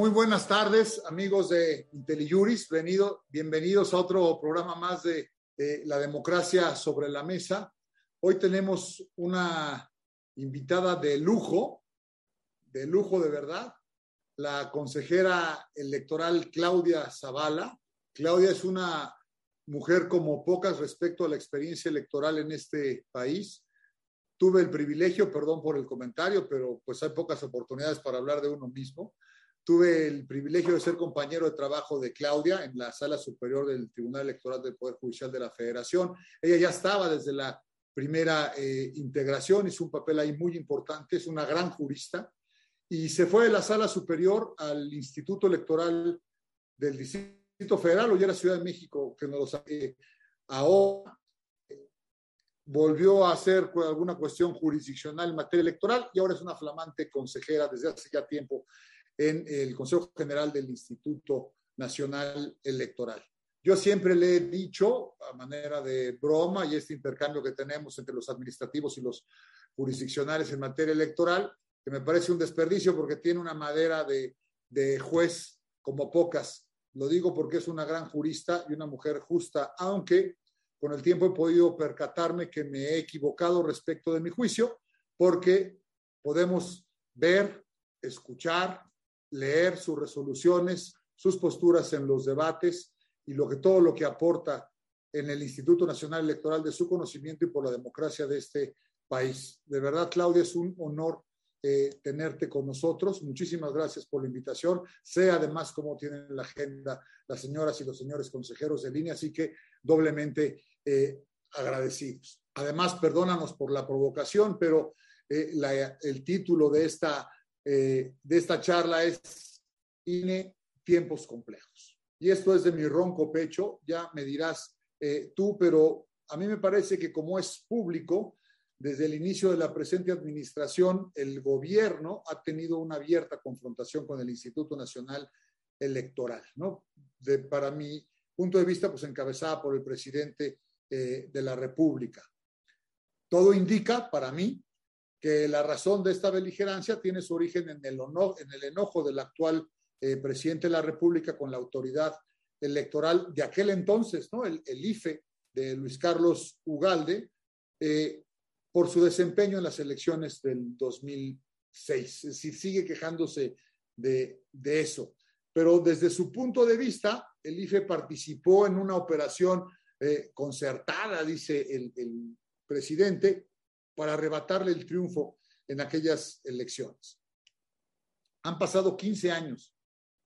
Muy buenas tardes, amigos de IntelliJuris. Venido, bienvenidos a otro programa más de, de, La Democracia sobre la Mesa. Hoy tenemos una invitada de lujo, de lujo de verdad, la consejera electoral Claudia Zavala. Claudia es una mujer como pocas respecto a la experiencia electoral en este país. Tuve el privilegio, perdón por el comentario, pero pues hay pocas oportunidades para hablar de uno mismo. Tuve el privilegio de ser compañero de trabajo de Claudia en la sala superior del Tribunal Electoral del Poder Judicial de la Federación. Ella ya estaba desde la primera eh, integración, hizo un papel ahí muy importante, es una gran jurista, y se fue de la sala superior al Instituto Electoral del Distrito Federal, o ya la Ciudad de México, que nos lo sabe ahora, volvió a hacer alguna cuestión jurisdiccional en materia electoral y ahora es una flamante consejera desde hace ya tiempo en el Consejo General del Instituto Nacional Electoral. Yo siempre le he dicho, a manera de broma, y este intercambio que tenemos entre los administrativos y los jurisdiccionales en materia electoral, que me parece un desperdicio porque tiene una madera de, de juez como pocas. Lo digo porque es una gran jurista y una mujer justa, aunque con el tiempo he podido percatarme que me he equivocado respecto de mi juicio, porque podemos ver, escuchar, leer sus resoluciones, sus posturas en los debates y lo que todo lo que aporta en el Instituto Nacional Electoral de su conocimiento y por la democracia de este país. De verdad, Claudia, es un honor eh, tenerte con nosotros. Muchísimas gracias por la invitación. Sé además cómo tienen la agenda las señoras y los señores consejeros de línea, así que doblemente eh, agradecidos. Además, perdónanos por la provocación, pero eh, la, el título de esta, eh, de esta charla es INE Tiempos Complejos. Y esto es de mi ronco pecho, ya me dirás eh, tú, pero a mí me parece que como es público, desde el inicio de la presente administración, el gobierno ha tenido una abierta confrontación con el Instituto Nacional Electoral, ¿no? De, para mi punto de vista, pues encabezada por el presidente eh, de la República. Todo indica, para mí, que la razón de esta beligerancia tiene su origen en el, en el enojo del actual eh, presidente de la República con la autoridad electoral de aquel entonces, ¿no? el, IFE de Luis Carlos Ugalde, eh, por su desempeño en las elecciones del 2006. Es decir, sigue quejándose de, eso. Pero desde su punto de vista, el IFE participó en una operación eh, concertada, dice el, presidente, para arrebatarle el triunfo en aquellas elecciones. Han pasado 15 años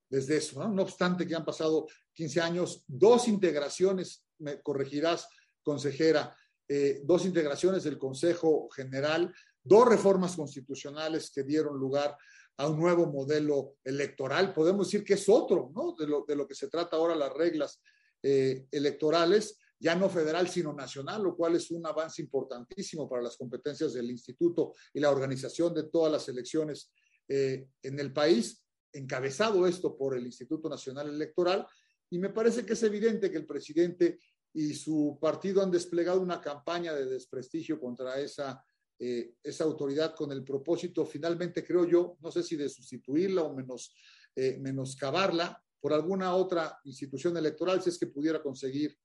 desde eso, ¿no? obstante que han pasado 15 años, dos integraciones, me corregirás, consejera, eh, dos integraciones del Consejo General, dos reformas constitucionales que dieron lugar a un nuevo modelo electoral. Podemos decir que es otro, ¿no? De lo, de lo que se trata ahora las reglas eh, electorales ya no federal, sino nacional, lo cual es un avance importantísimo para las competencias del instituto y la organización de todas las elecciones eh, en el país, encabezado esto por el Instituto Nacional Electoral. Y me parece que es evidente que el presidente y su partido han desplegado una campaña de desprestigio contra esa, eh, esa autoridad con el propósito, finalmente creo yo, no sé si de sustituirla o menos, eh, menoscabarla por alguna otra institución electoral, si es que pudiera conseguir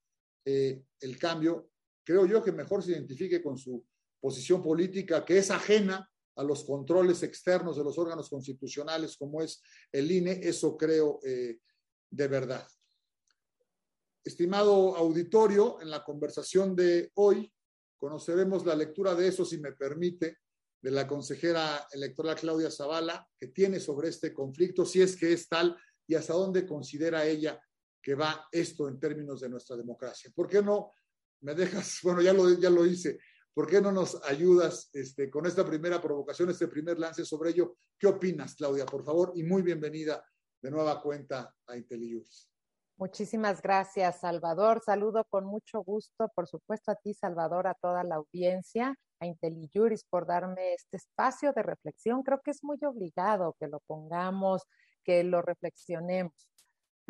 eh, el cambio, creo yo que mejor se identifique con su posición política, que es ajena a los controles externos de los órganos constitucionales como es el INE, eso creo eh, de verdad. Estimado auditorio, en la conversación de hoy conoceremos la lectura de eso, si me permite, de la consejera electoral Claudia Zavala, que tiene sobre este conflicto, si es que es tal y hasta dónde considera ella que va esto en términos de nuestra democracia. ¿Por qué no me dejas, bueno, ya lo, ya lo hice, ¿por qué no nos ayudas este, con esta primera provocación, este primer lance sobre ello? ¿Qué opinas, Claudia, por favor? Y muy bienvenida de nueva cuenta a IntelliJuris. Muchísimas gracias, Salvador. Saludo con mucho gusto, por supuesto, a ti, Salvador, a toda la audiencia, a IntelliJuris, por darme este espacio de reflexión. Creo que es muy obligado que lo pongamos, que lo reflexionemos.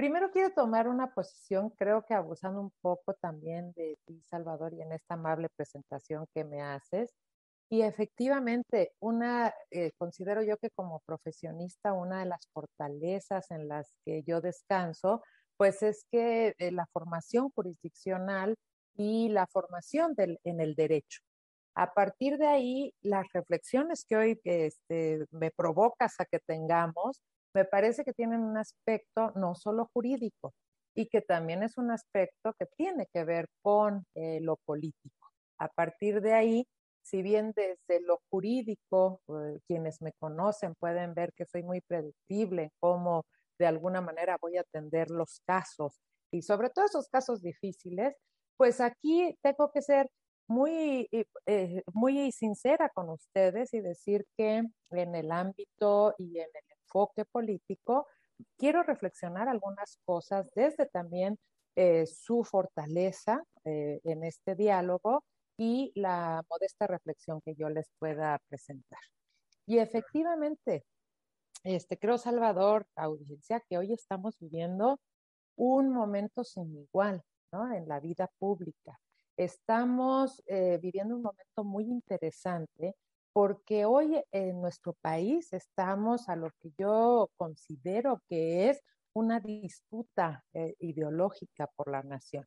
Primero quiero tomar una posición, creo que abusando un poco también de ti, Salvador, y en esta amable presentación que me haces, Y efectivamente, una, eh, considero yo que como profesionista, una de las fortalezas en las que yo descanso, pues es que eh, la formación jurisdiccional y la formación del, en el derecho. A partir de ahí, las reflexiones que hoy este, me provocas a que tengamos, me parece que tienen un aspecto no solo jurídico y que también es un aspecto que tiene que ver con eh, lo político. A partir de ahí, si bien desde lo jurídico, eh, quienes me conocen pueden ver que soy muy predictible cómo de alguna manera voy a atender los casos y sobre todo esos casos difíciles, pues aquí tengo que ser muy, eh, muy sincera con ustedes y decir que en el ámbito y en el enfoque político, quiero reflexionar algunas cosas desde también eh, su fortaleza en este diálogo y la modesta reflexión que yo les pueda presentar. Y efectivamente, este, creo, Salvador, audiencia, que hoy estamos viviendo un momento sin igual ¿no? en la vida pública. Estamos eh, viviendo un momento muy interesante porque hoy en nuestro país estamos a lo que yo considero que es una disputa eh, ideológica por la nación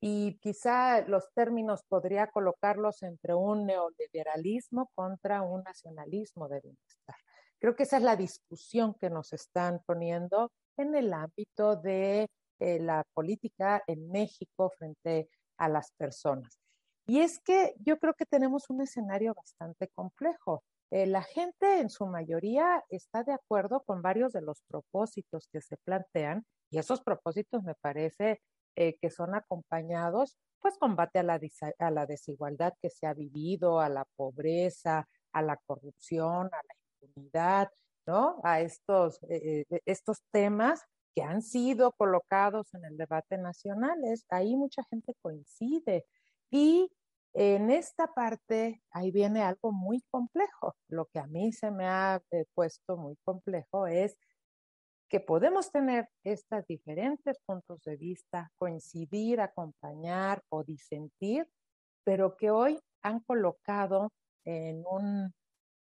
y quizá los términos podría colocarlos entre un neoliberalismo contra un nacionalismo de bienestar. Creo que esa es la discusión que nos están poniendo en el ámbito de eh, la política en México frente a las personas. Y es que yo creo que tenemos un escenario bastante complejo. Eh, la gente en su mayoría está de acuerdo con varios de los propósitos que se plantean y esos propósitos me parece eh, que son acompañados, pues combate a la, desigualdad que se ha vivido, a la pobreza, a la corrupción, a la impunidad, ¿no? A estos, eh, estos temas que han sido colocados en el debate nacional. Es, ahí mucha gente coincide. Y en esta parte, ahí viene algo muy complejo. Lo que a mí se me ha puesto muy complejo es que podemos tener estos diferentes puntos de vista, coincidir, acompañar o disentir, pero que hoy han colocado en un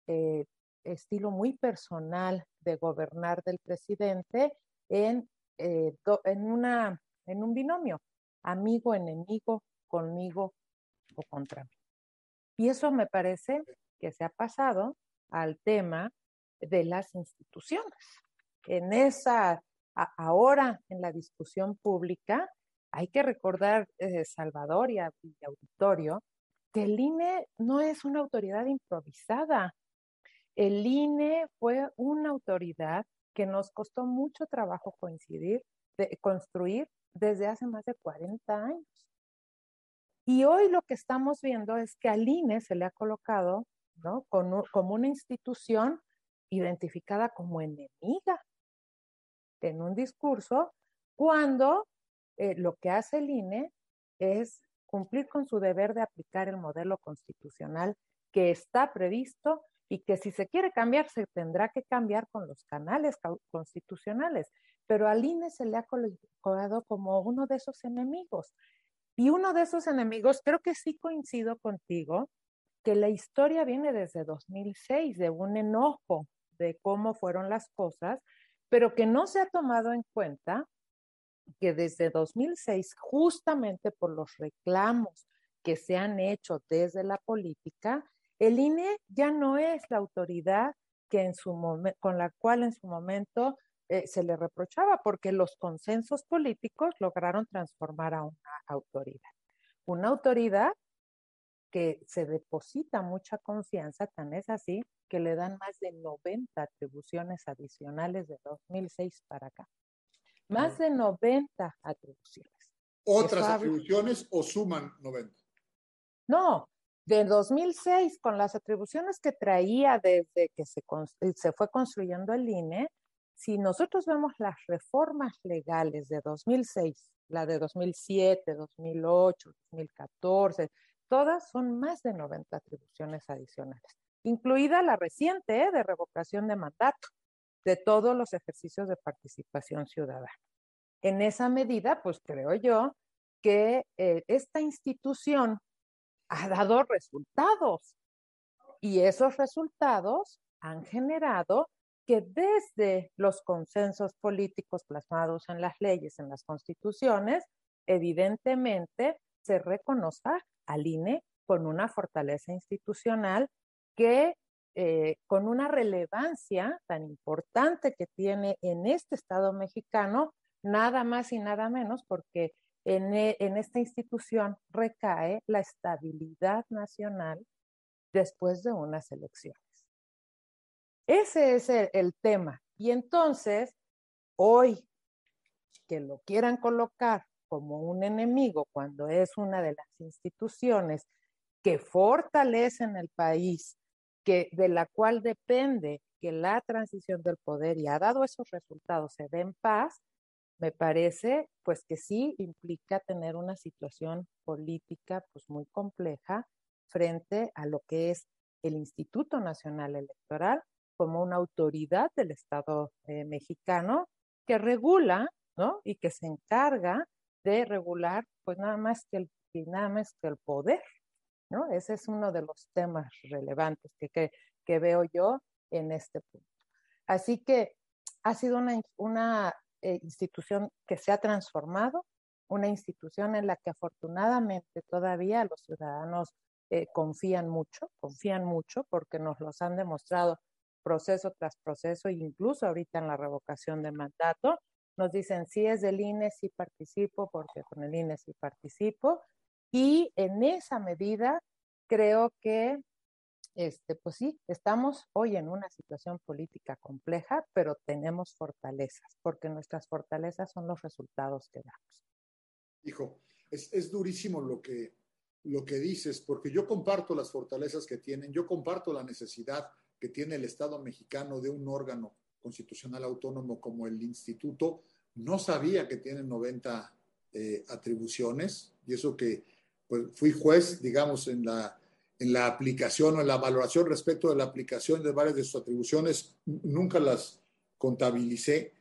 eh, estilo muy personal de gobernar del presidente en, eh, en, una, en un binomio, amigo, enemigo, conmigo o contra mí. Y eso me parece que se ha pasado al tema de las instituciones en esa, ahora en la discusión pública, hay que recordar, eh, Salvador y, auditorio, que el INE no es una autoridad improvisada. El INE fue una autoridad que nos costó mucho trabajo coincidir, de, construir desde hace más de 40 años. Y hoy lo que estamos viendo es que al INE se le ha colocado ¿no? como una institución identificada como enemiga en un discurso cuando eh, lo que hace el INE es cumplir con su deber de aplicar el modelo constitucional que está previsto y que si se quiere cambiar se tendrá que cambiar con los canales constitucionales. Pero al INE se le ha colocado como uno de esos enemigos. Y uno de esos enemigos, creo que sí coincido contigo, que la historia viene desde 2006, de un enojo de cómo fueron las cosas, pero que no se ha tomado en cuenta que desde 2006, justamente por los reclamos que se han hecho desde la política, el INE ya no es la autoridad que en su con la cual en su momento eh, se le reprochaba, porque los consensos políticos lograron transformar a una autoridad. Una autoridad que se deposita mucha confianza, tan es así que le dan más de 90 atribuciones adicionales de 2006 para acá. Más de 90 atribuciones. ¿Otras atribuciones o suman 90? No, de 2006, con las atribuciones que traía desde que se, se fue construyendo el INE, si nosotros vemos las reformas legales de 2006, la de 2007, 2008, 2014, todas son más de 90 atribuciones adicionales incluida la reciente ¿eh? de revocación de mandato de todos los ejercicios de participación ciudadana. En esa medida, pues creo yo que eh, esta institución ha dado resultados. Y esos resultados han generado que desde los consensos políticos plasmados en las leyes, en las constituciones, evidentemente se reconozca al INE con una fortaleza institucional que eh, con una relevancia tan importante que tiene en este Estado mexicano, nada más y nada menos porque en, e, esta institución recae la estabilidad nacional después de unas elecciones. Ese es el, tema. Y entonces, hoy que lo quieran colocar como un enemigo cuando es una de las instituciones que fortalecen el país, que, de la cual depende que la transición del poder y ha dado esos resultados se dé en paz, me parece pues que sí implica tener una situación política pues muy compleja frente a lo que es el Instituto Nacional Electoral como una autoridad del Estado eh, mexicano que regula, ¿no? Y que se encarga de regular, pues nada más que el, nada más que el poder, ¿no? Ese es uno de los temas relevantes que, que, que veo yo en este punto. Así que ha sido una, una eh, institución que se ha transformado, una institución en la que afortunadamente todavía los ciudadanos eh, confían mucho, confían mucho porque nos los han demostrado proceso tras proceso, incluso ahorita en la revocación de mandato, nos dicen si es del INE, sí participo, porque con el INE sí participo. Y en esa medida, creo que, este, pues sí, estamos hoy en una situación política compleja, pero tenemos fortalezas, porque nuestras fortalezas son los resultados que damos. Hijo, es, es durísimo lo que, lo que dices, porque yo comparto las fortalezas que tienen, yo comparto la necesidad que tiene el Estado mexicano de un órgano constitucional autónomo como el Instituto, no sabía que tiene 90 eh, atribuciones y eso que pues, fui juez, digamos, en la, en la aplicación o en la valoración respecto de la aplicación de varias de sus atribuciones, nunca las contabilicé.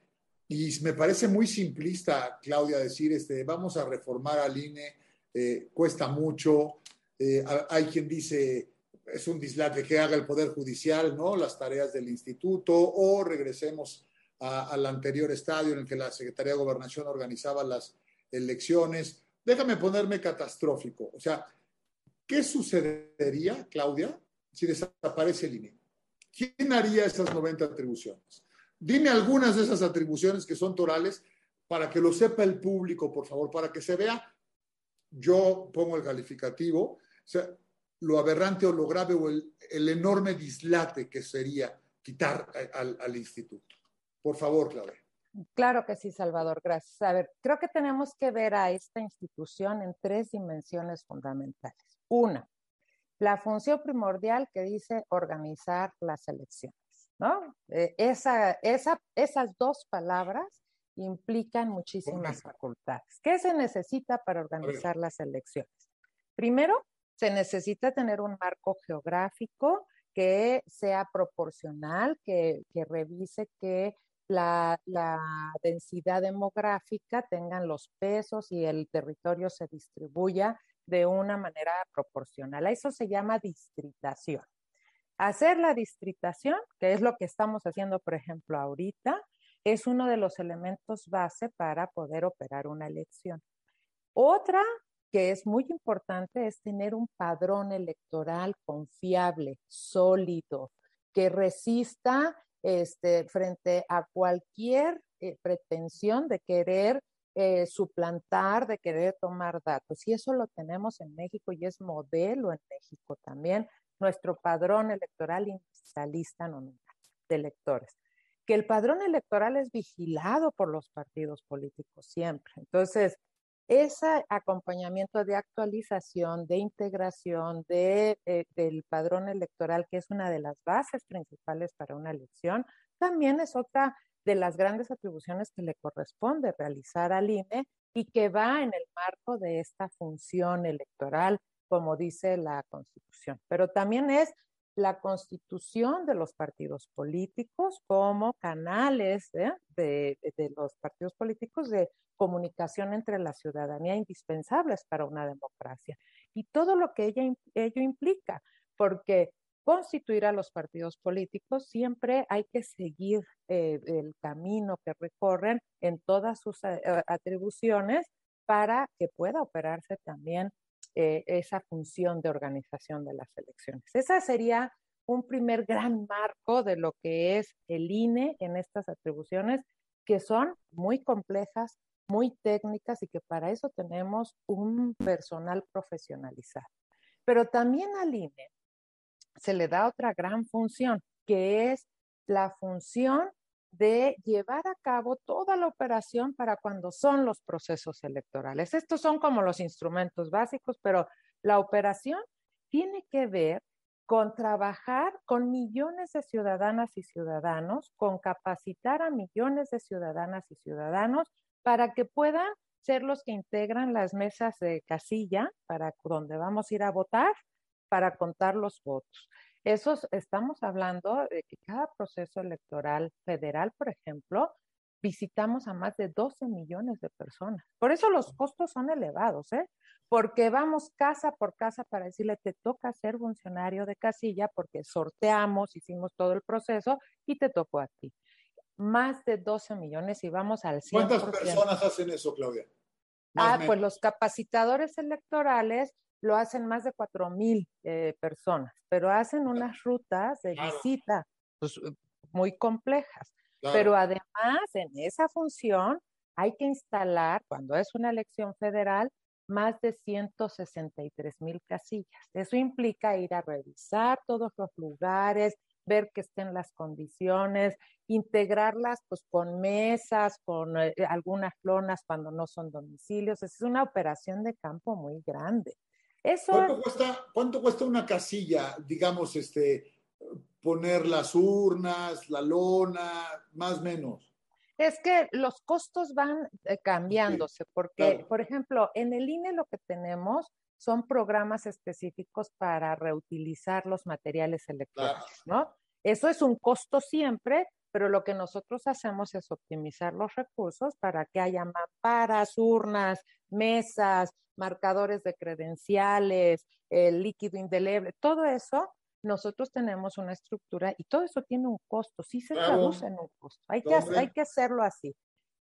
Y me parece muy simplista, Claudia, decir, este, vamos a reformar al INE, eh, cuesta mucho. Eh, hay quien dice, es un dislate que haga el Poder Judicial, ¿no? Las tareas del instituto, o regresemos al anterior estadio en el que la Secretaría de Gobernación organizaba las elecciones. Déjame ponerme catastrófico. O sea, ¿qué sucedería, Claudia, si desaparece el INE? ¿Quién haría esas 90 atribuciones? Dime algunas de esas atribuciones que son torales para que lo sepa el público, por favor, para que se vea. Yo pongo el calificativo. O sea, lo aberrante o lo grave o el, enorme dislate que sería quitar al, instituto. Por favor, Claudia. Claro que sí, Salvador, gracias. A ver, creo que tenemos que ver a esta institución en tres dimensiones fundamentales. Una, la función primordial que dice organizar las elecciones, ¿no? Eh, esa, esa, esas dos palabras implican muchísimas facultades. ¿Qué se necesita para organizar las elecciones? Primero, se necesita tener un marco geográfico que sea proporcional, que, revise que la, densidad demográfica tengan los pesos y el territorio se distribuya de una manera proporcional. Eso se llama distritación. Hacer la distritación, que es lo que estamos haciendo, por ejemplo, ahorita, es uno de los elementos base para poder operar una elección. Otra que es muy importante es tener un padrón electoral confiable, sólido, que resista este, frente a cualquier eh, pretensión de querer eh, suplantar, de querer tomar datos. Y eso lo tenemos en México y es modelo en México también, nuestro padrón electoral individualista nominal de electores. Que el padrón electoral es vigilado por los partidos políticos siempre. Entonces, ese acompañamiento de actualización, de integración eh, del padrón electoral, que es una de las bases principales para una elección, también es otra de las grandes atribuciones que le corresponde realizar al INE y que va en el marco de esta función electoral, como dice la Constitución. Pero también es la constitución de los partidos políticos como canales ¿eh? de, los partidos políticos de comunicación entre la ciudadanía indispensables para una democracia y todo lo que ella, ello implica, porque constituir a los partidos políticos, siempre hay que seguir eh, el camino que recorren en todas sus eh, atribuciones para que pueda operarse también eh, esa función de organización de las elecciones. Esa sería un primer gran marco de lo que es el INE en estas atribuciones, que son muy complejas, muy técnicas y que para eso tenemos un personal profesionalizado. Pero también al INE se le da otra gran función, que es la función de llevar a cabo toda la operación para cuando son los procesos electorales. Estos son como los instrumentos básicos, pero la operación tiene que ver con trabajar con millones de ciudadanas y ciudadanos, con capacitar a millones de ciudadanas y ciudadanos para que puedan ser los que integran las mesas de casilla para donde vamos a ir a votar para contar los votos. Eso estamos hablando de que cada proceso electoral federal, por ejemplo, visitamos a más de 12 millones de personas. Por eso los costos son elevados, ¿eh? Porque vamos casa por casa para decirle, te toca ser funcionario de casilla porque sorteamos, hicimos todo el proceso y te tocó a ti. Más de 12 millones y vamos al 100%. ¿Cuántas personas hacen eso, Claudia? ah, pues los capacitadores electorales lo hacen más de cuatro mil eh, personas, pero hacen unas rutas de visita pues, eh, muy complejas. Pero además, en esa función hay que instalar, cuando es una elección federal, más de 163 mil casillas. Eso implica ir a revisar todos los lugares, ver que estén las condiciones, integrarlas pues con mesas, con eh, algunas lonas cuando no son domicilios. Es una operación de campo muy grande. ¿Cuánto, cuesta, ¿Cuánto cuesta una casilla, digamos, este, poner las urnas, la lona, más o menos? Es que los costos van eh, cambiándose, porque, por ejemplo, en el INE lo que tenemos son programas específicos para reutilizar los materiales electrónicos, ¿no? Eso es un costo siempre, pero lo que nosotros hacemos es optimizar los recursos para que haya mamparas, urnas, mesas, marcadores de credenciales, el líquido indeleble, todo eso, nosotros tenemos una estructura y todo eso tiene un costo, sí se traduce en un costo, hay que, hay que hacerlo así.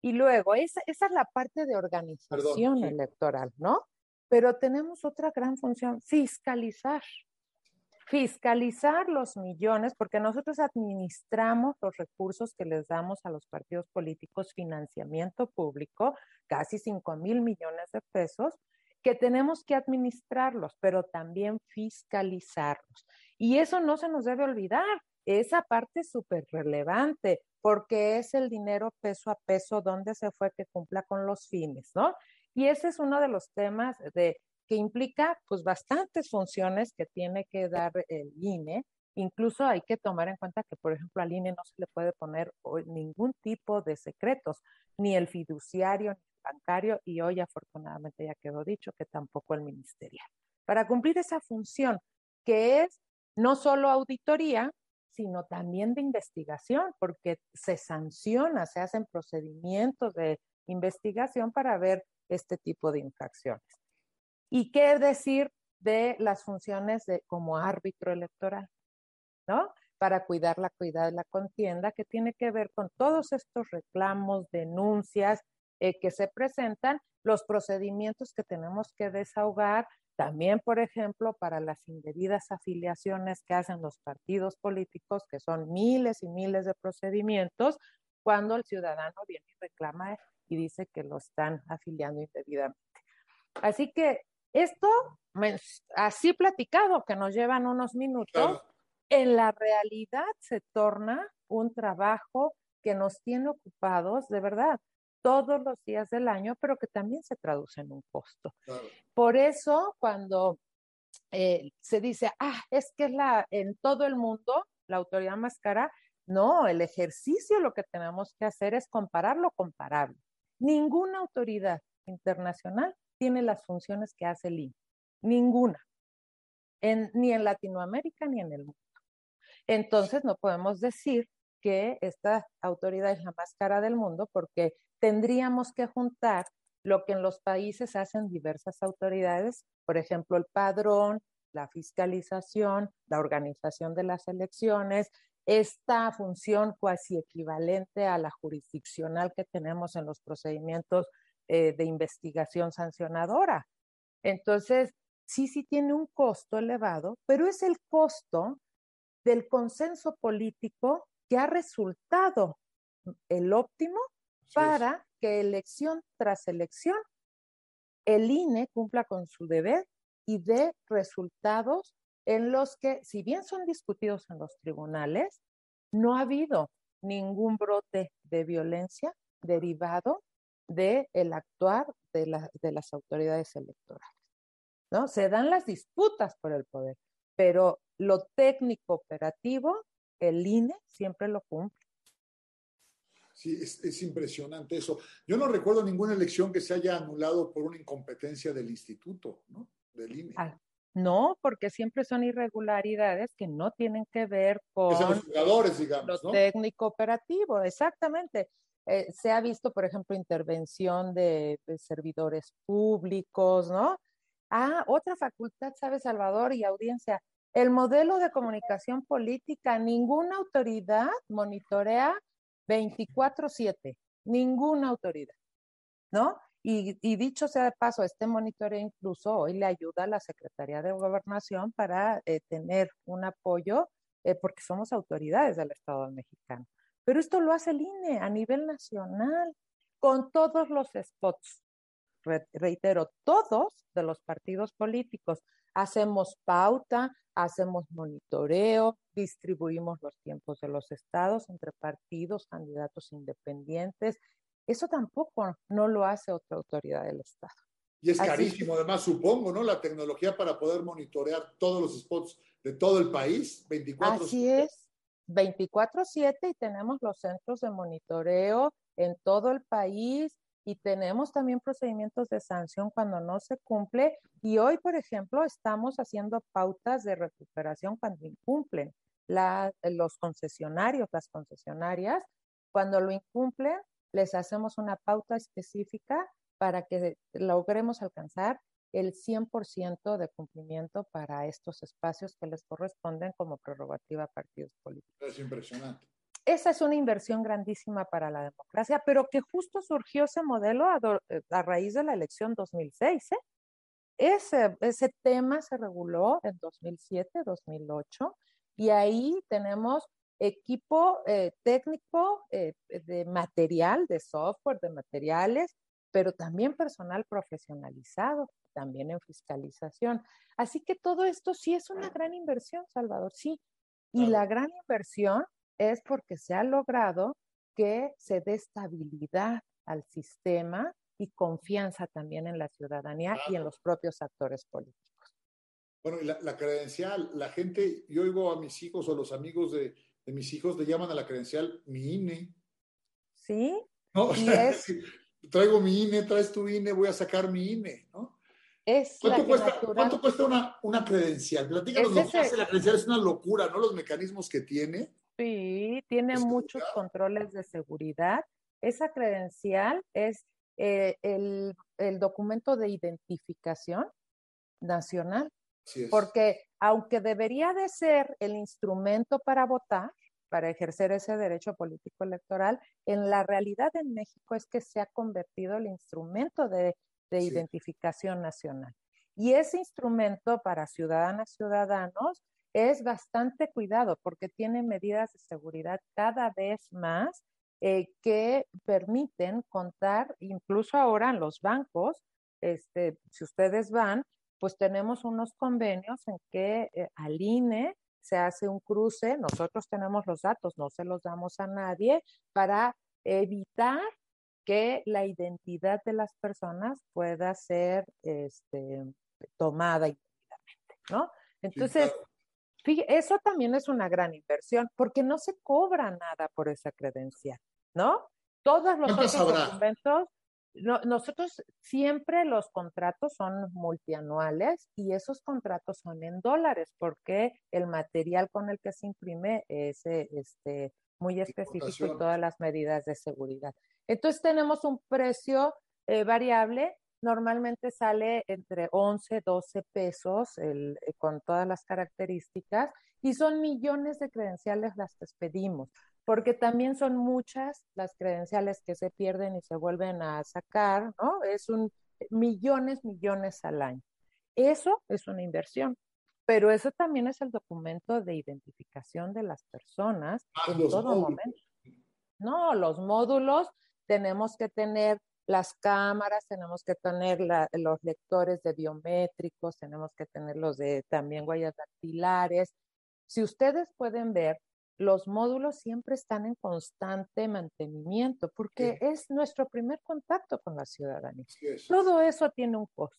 Y luego, esa, esa es la parte de organización electoral, ¿no? Pero tenemos otra gran función, fiscalizar fiscalizar los millones, porque nosotros administramos los recursos que les damos a los partidos políticos, financiamiento público, casi 5 mil millones de pesos, que tenemos que administrarlos, pero también fiscalizarlos. Y eso no se nos debe olvidar. Esa parte es súper relevante porque es el dinero peso a peso donde se fue que cumpla con los fines, ¿no? Y ese es uno de los temas de que implica pues bastantes funciones que tiene que dar el INE. Incluso hay que tomar en cuenta que, por ejemplo, al INE no se le puede poner ningún tipo de secretos, ni el fiduciario, ni el bancario, y hoy afortunadamente ya quedó dicho que tampoco el ministerial. Para cumplir esa función, que es no solo auditoría, sino también de investigación, porque se sanciona, se hacen procedimientos de investigación para ver este tipo de infracciones. ¿Y qué decir de las funciones de, como árbitro electoral? ¿No? Para cuidar la cuidad de la contienda, que tiene que ver con todos estos reclamos, denuncias eh, que se presentan, los procedimientos que tenemos que desahogar, también, por ejemplo, para las indebidas afiliaciones que hacen los partidos políticos, que son miles y miles de procedimientos, cuando el ciudadano viene y reclama y dice que lo están afiliando indebidamente. Así que esto, así platicado, que nos llevan unos minutos, en la realidad se torna un trabajo que nos tiene ocupados de verdad todos los días del año, pero que también se traduce en un costo. Por eso, cuando eh, se dice, ah, es que es la, en todo el mundo la autoridad más cara, no, el ejercicio lo que tenemos que hacer es comparar lo comparable. Ninguna autoridad internacional tiene las funciones que hace el INE. Ninguna. ni en Latinoamérica ni en el mundo. Entonces no podemos decir que esta autoridad es la más cara del mundo porque tendríamos que juntar lo que en los países hacen diversas autoridades, por ejemplo, el padrón, la fiscalización, la organización de las elecciones, esta función cuasi equivalente a la jurisdiccional que tenemos en los procedimientos eh, de investigación sancionadora. Entonces, sí, sí tiene un costo elevado, pero es el costo del consenso político que ha resultado el óptimo para que elección tras elección el INE cumpla con su deber y dé resultados en los que, si bien son discutidos en los tribunales, no ha habido ningún brote de violencia derivado del el actuar de, de las autoridades electorales. ¿no? Se dan las disputas por el poder, pero lo técnico operativo, el INE siempre lo cumple. Sí, es, impresionante eso. Yo no recuerdo ninguna elección que se haya anulado por una incompetencia del instituto, ¿no? Del INE. Ah, no, porque siempre son irregularidades que no tienen que ver con los jugadores, digamos, lo técnico operativo, exactamente. Eh, se ha visto, por ejemplo, intervención de, servidores públicos, ¿no? Ah, otra facultad, ¿sabe, Salvador y audiencia? El modelo de comunicación política, ninguna autoridad monitorea 24/7, ninguna autoridad, ¿no? Y, dicho sea de paso, este monitoreo incluso hoy le ayuda a la Secretaría de Gobernación para eh, tener un apoyo, eh, porque somos autoridades del Estado mexicano. Pero esto lo hace el INE a nivel nacional, con todos los spots, reitero, todos de los partidos políticos. Hacemos pauta, hacemos monitoreo, distribuimos los tiempos de los estados entre partidos, candidatos independientes. Eso tampoco no lo hace otra autoridad del Estado. Y es carísimo, además, supongo, ¿no? La tecnología para poder monitorear todos los spots de todo el país, 24 Así es, 24-7 y tenemos los centros de monitoreo en todo el país y tenemos también procedimientos de sanción cuando no se cumple. Y hoy, por ejemplo, estamos haciendo pautas de recuperación cuando incumplen. los concesionarios, las concesionarias, cuando lo incumplen, les hacemos una pauta específica para que logremos alcanzar el 100% de cumplimiento para estos espacios que les corresponden como prerrogativa a partidos políticos. Es impresionante esa es una inversión grandísima para la democracia, pero que justo surgió ese modelo a, eh, raíz de la elección 2006. ¿eh? Ese, ese tema se reguló en 2007, 2008, y ahí tenemos equipo eh, técnico de material, de software, de materiales, pero también personal profesionalizado, también en fiscalización. Así que todo esto sí es una gran inversión, Salvador, sí. Y la gran inversión es porque se ha logrado que se dé estabilidad al sistema y confianza también en la ciudadanía y en los propios actores políticos. Bueno, y la, credencial, la gente, yo oigo a mis hijos o los amigos de, mis hijos le llaman a la credencial mi INE. Sí. ¿No? traigo mi INE, traes tu INE, voy a sacar mi INE, ¿no? Es ¿Cuánto, cuesta, ¿Cuánto cuesta una, una credencial? Platícanos lo que hace la credencial, es una locura, ¿no? Los mecanismos que tiene. Sí, tiene muchos controles de seguridad. Esa credencial es eh, el, documento de identificación nacional. Porque aunque debería de ser el instrumento para votar, para ejercer ese derecho político electoral, en la realidad en México es que se ha convertido el instrumento de, identificación nacional. Y ese instrumento para ciudadanas, ciudadanos, es bastante cuidado porque tiene medidas de seguridad cada vez más eh, que permiten contar, incluso ahora en los bancos, este, si ustedes van, pues tenemos unos convenios en que eh, al INE se hace un cruce, nosotros tenemos los datos, no se los damos a nadie, para evitar que la identidad de las personas pueda ser este, tomada indebidamente, ¿no? Entonces, eso también es una gran inversión porque no se cobra nada por esa credencial, ¿no? Todos los otros documentos, nosotros siempre los contratos son multianuales y esos contratos son en dólares porque el material con el que se imprime es este, muy específico y todas las medidas de seguridad. Entonces tenemos un precio eh, variable normalmente sale entre 11, 12 pesos el, eh, con todas las características y son millones de credenciales las que pedimos, porque también son muchas las credenciales que se pierden y se vuelven a sacar, ¿no? Es un millones, millones al año. Eso es una inversión, pero eso también es el documento de identificación de las personas ah, en todo momento. No, los módulos tenemos que tener las cámaras, tenemos que tener los lectores de biométricos, tenemos que tener los de también huellas dactilares. Si ustedes pueden ver, los módulos siempre están en constante mantenimiento porque es nuestro primer contacto con la ciudadanía. Todo eso tiene un costo,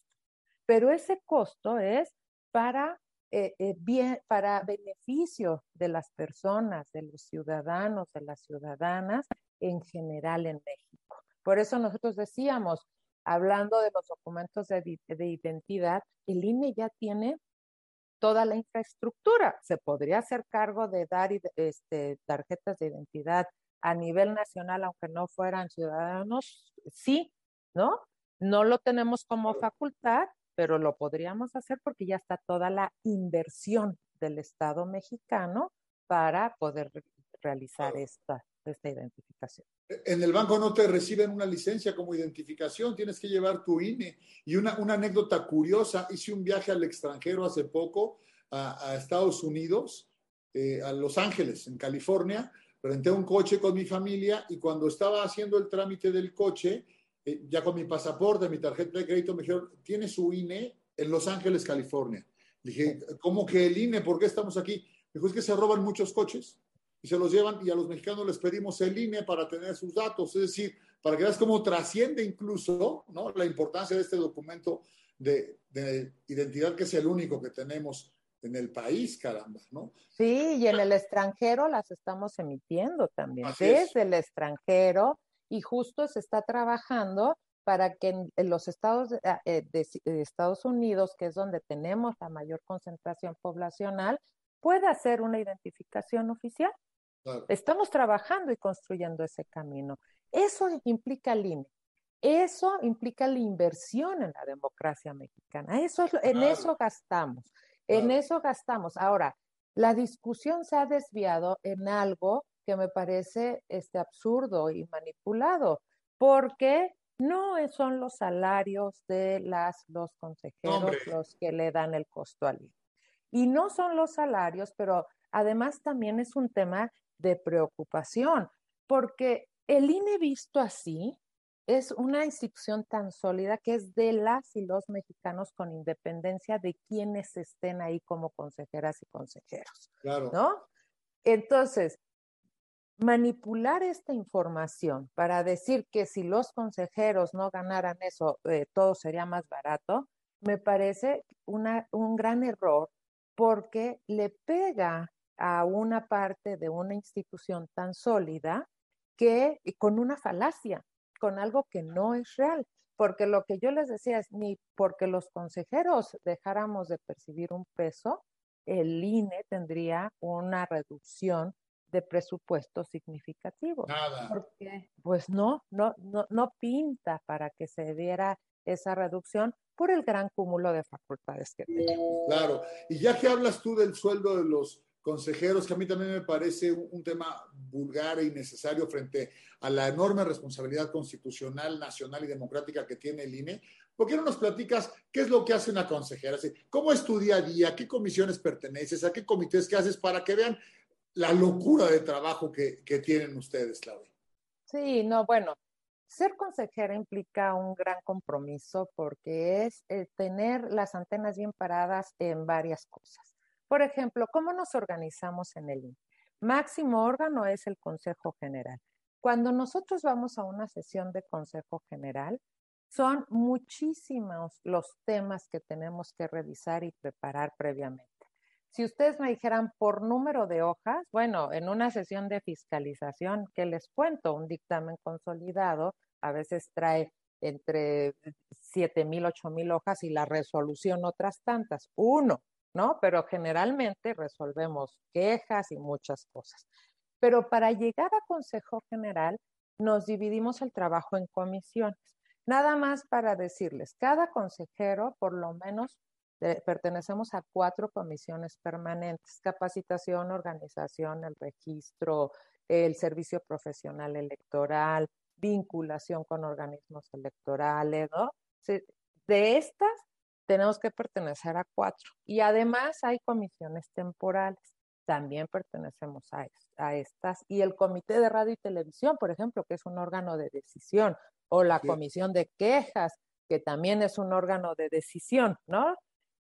pero ese costo es para, eh, eh, bien, para beneficio de las personas, de los ciudadanos, de las ciudadanas en general en México. Por eso nosotros decíamos, hablando de los documentos de, de identidad, el INE ya tiene toda la infraestructura. Se podría hacer cargo de dar este, tarjetas de identidad a nivel nacional, aunque no fueran ciudadanos, sí, ¿no? No lo tenemos como facultad, pero lo podríamos hacer porque ya está toda la inversión del Estado mexicano para poder realizar esta, esta identificación. En el banco no te reciben una licencia como identificación, tienes que llevar tu INE. Y una, anécdota curiosa, hice un viaje al extranjero hace poco, a, Estados Unidos, eh, a Los Ángeles, en California, renté un coche con mi familia y cuando estaba haciendo el trámite del coche, eh, ya con mi pasaporte, mi tarjeta de crédito, me dijeron, tiene su INE en Los Ángeles, California. Dije, ¿cómo que el INE? ¿Por qué estamos aquí? Dijo, es que se roban muchos coches y se los llevan y a los mexicanos les pedimos el INE para tener sus datos, es decir, para que veas cómo trasciende incluso ¿no? la importancia de este documento de, identidad que es el único que tenemos en el país, caramba, ¿no? Sí, y en el extranjero las estamos emitiendo también, desde el extranjero, y justo se está trabajando para que en, los estados ah, eh, de, Estados Unidos, que es donde tenemos la mayor concentración poblacional, pueda hacer una identificación oficial. Estamos trabajando y construyendo ese camino. Eso implica el INE. Eso implica la inversión en la democracia mexicana. Eso en eso gastamos. En eso gastamos. Ahora, la discusión se ha desviado en algo que me parece este absurdo y manipulado, porque no son los salarios de las los consejeros los que le dan el costo al INE. Y no son los salarios, pero además también es un tema de preocupación, porque el INE visto así es una institución tan sólida que es de las y los mexicanos con independencia de quienes estén ahí como consejeras y consejeros. Claro. ¿No? Entonces, manipular esta información para decir que si los consejeros no ganaran eso, eh, todo sería más barato, me parece una, un gran error porque le pega a una parte de una institución tan sólida que con una falacia, con algo que no es real. Porque lo que yo les decía es, ni porque los consejeros dejáramos de percibir un peso, el INE tendría una reducción de presupuesto significativo. Nada. Porque, pues no, no, no, no pinta para que se diera esa reducción por el gran cúmulo de facultades que tenemos. Claro, y ya que hablas tú del sueldo de los consejeros, que a mí también me parece un, tema vulgar e innecesario frente a la enorme responsabilidad constitucional, nacional y democrática que tiene el INE. ¿Por qué no nos platicas qué es lo que hace una consejera? ¿Cómo es tu día a día? ¿Qué comisiones perteneces? ¿A qué comités que haces para que vean la locura de trabajo que, tienen ustedes, Claudia? Sí, no, bueno, ser consejera implica un gran compromiso porque es eh, tener las antenas bien paradas en varias cosas. Por ejemplo, ¿cómo nos organizamos en el INE? Máximo órgano es el Consejo General. Cuando nosotros vamos a una sesión de Consejo General, son muchísimos los temas que tenemos que revisar y preparar previamente. Si ustedes me dijeran por número de hojas, bueno, en una sesión de fiscalización, ¿qué les cuento? Un dictamen consolidado a veces trae entre 7 mil, 8 mil hojas y la resolución otras tantas. Uno, ¿no? Pero generalmente resolvemos quejas y muchas cosas. Pero para llegar a Consejo General nos dividimos el trabajo en comisiones. Nada más para decirles, cada consejero, por lo menos, pertenecemos a cuatro comisiones permanentes, capacitación, organización, el registro, el servicio profesional electoral, vinculación con organismos electorales. De estas tenemos que pertenecer a cuatro. Y además hay comisiones temporales, también pertenecemos a, a estas. Y el Comité de Radio y Televisión, por ejemplo, que es un órgano de decisión, o la Comisión de Quejas, que también es un órgano de decisión, ¿no?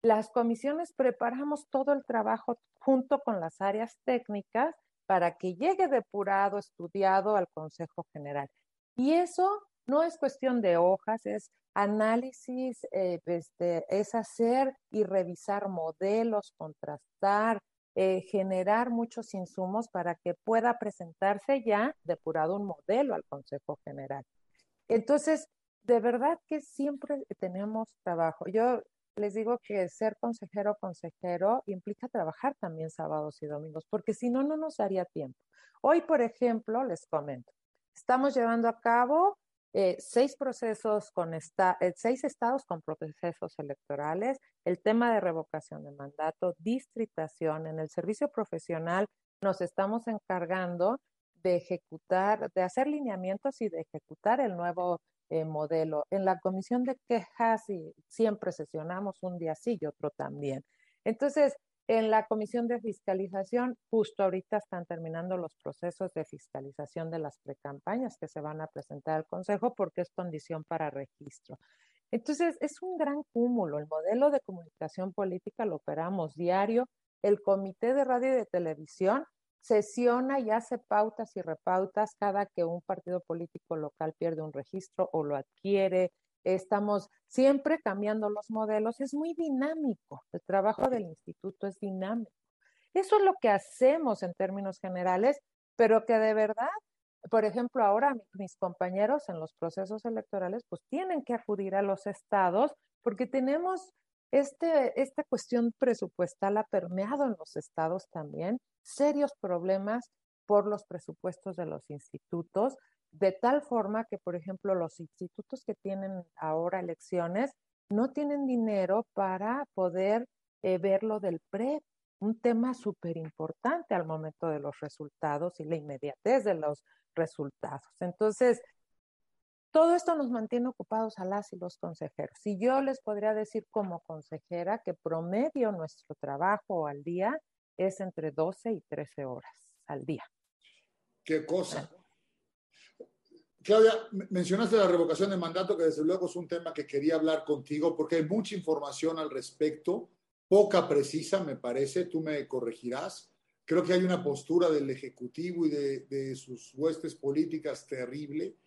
Las comisiones preparamos todo el trabajo junto con las áreas técnicas para que llegue depurado, estudiado al Consejo General. Y eso no es cuestión de hojas, es análisis, eh, este, es hacer y revisar modelos, contrastar, eh, generar muchos insumos para que pueda presentarse ya depurado un modelo al Consejo General. Entonces, de verdad que siempre tenemos trabajo. Yo les digo que ser consejero consejero implica trabajar también sábados y domingos, porque si no, no nos daría tiempo. Hoy, por ejemplo, les comento, estamos llevando a cabo eh, seis procesos con esta, eh, seis estados con procesos electorales, el tema de revocación de mandato, distritación en el servicio profesional, nos estamos encargando de ejecutar, de hacer lineamientos y de ejecutar el nuevo eh, modelo. En la comisión de quejas y siempre sesionamos un día sí y otro también. Entonces, en la comisión de fiscalización, justo ahorita están terminando los procesos de fiscalización de las precampañas que se van a presentar al Consejo porque es condición para registro. Entonces, es un gran cúmulo. El modelo de comunicación política lo operamos diario. El comité de radio y de televisión sesiona y hace pautas y repautas cada que un partido político local pierde un registro o lo adquiere. Estamos siempre cambiando los modelos. Es muy dinámico. El trabajo del instituto es dinámico. Eso es lo que hacemos en términos generales, pero que de verdad, por ejemplo, ahora mis compañeros en los procesos electorales, pues tienen que acudir a los estados porque tenemos este, esta cuestión presupuestal ha permeado en los estados también serios problemas por los presupuestos de los institutos, de tal forma que, por ejemplo, los institutos que tienen ahora elecciones no tienen dinero para poder eh, ver lo del PRE, un tema súper importante al momento de los resultados y la inmediatez de los resultados. Entonces, todo esto nos mantiene ocupados a las y los consejeros. Y yo les podría decir como consejera que promedio nuestro trabajo al día es entre 12 y 13 horas al día. ¿Qué cosa? Claudia, mencionaste la revocación de mandato, que desde luego es un tema que quería hablar contigo porque hay mucha información al respecto, poca precisa, me parece, tú me corregirás. Creo que hay una postura del Ejecutivo y de, sus huestes políticas terrible.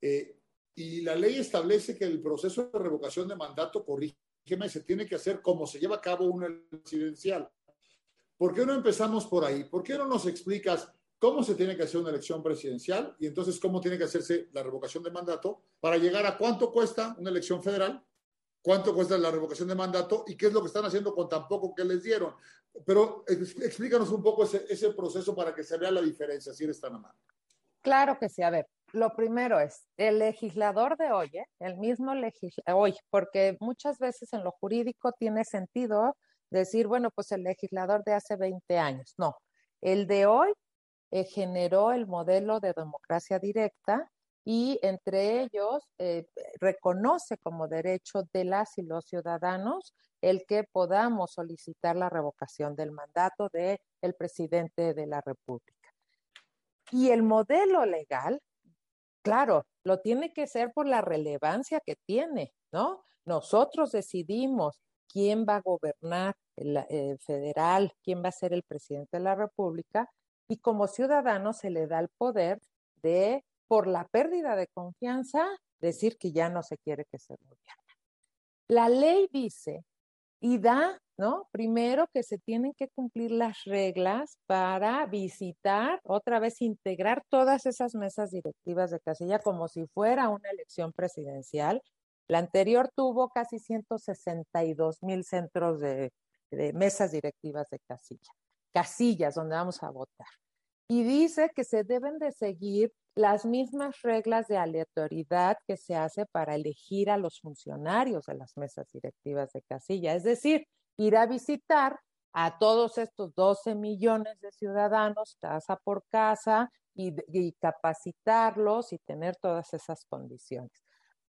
Eh, y la ley establece que el proceso de revocación de mandato, corrígeme, se tiene que hacer como se lleva a cabo una presidencial. ¿Por qué no empezamos por ahí? ¿Por qué no nos explicas cómo se tiene que hacer una elección presidencial y entonces cómo tiene que hacerse la revocación de mandato para llegar a cuánto cuesta una elección federal, cuánto cuesta la revocación de mandato y qué es lo que están haciendo con tan poco que les dieron? Pero explícanos un poco ese, ese proceso para que se vea la diferencia, si eres tan amable. Claro que sí. A ver, lo primero es el legislador de hoy, ¿eh? el mismo legislador hoy, porque muchas veces en lo jurídico tiene sentido decir, bueno, pues el legislador de hace 20 años. No, el de hoy eh, generó el modelo de democracia directa y entre ellos eh, reconoce como derecho de las y los ciudadanos el que podamos solicitar la revocación del mandato del el presidente de la República. Y el modelo legal, claro, lo tiene que ser por la relevancia que tiene, ¿no? Nosotros decidimos quién va a gobernar el, eh, federal, quién va a ser el presidente de la República, y como ciudadano se le da el poder de, por la pérdida de confianza, decir que ya no se quiere que se gobierne. La ley dice y da, ¿no? Primero que se tienen que cumplir las reglas para visitar, otra vez integrar todas esas mesas directivas de casilla como si fuera una elección presidencial la anterior tuvo casi 162 mil centros de, mesas directivas de casilla, casillas donde vamos a votar. Y dice que se deben de seguir las mismas reglas de aleatoriedad que se hace para elegir a los funcionarios de las mesas directivas de casilla. Es decir, ir a visitar a todos estos 12 millones de ciudadanos casa por casa y, y, capacitarlos y tener todas esas condiciones.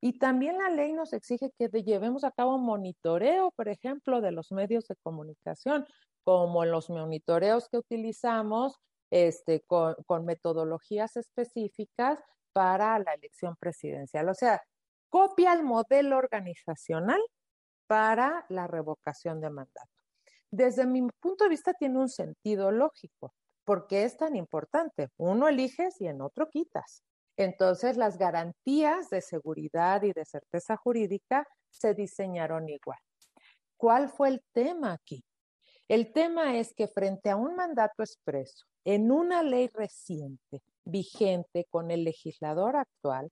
Y también la ley nos exige que llevemos a cabo monitoreo, por ejemplo, de los medios de comunicación, como los monitoreos que utilizamos este, con, con metodologías específicas para la elección presidencial. O sea, copia el modelo organizacional para la revocación de mandato. Desde mi punto de vista tiene un sentido lógico, porque es tan importante. Uno eliges y en otro quitas. Entonces, las garantías de seguridad y de certeza jurídica se diseñaron igual. ¿Cuál fue el tema aquí? El tema es que frente a un mandato expreso, en una ley reciente, vigente con el legislador actual,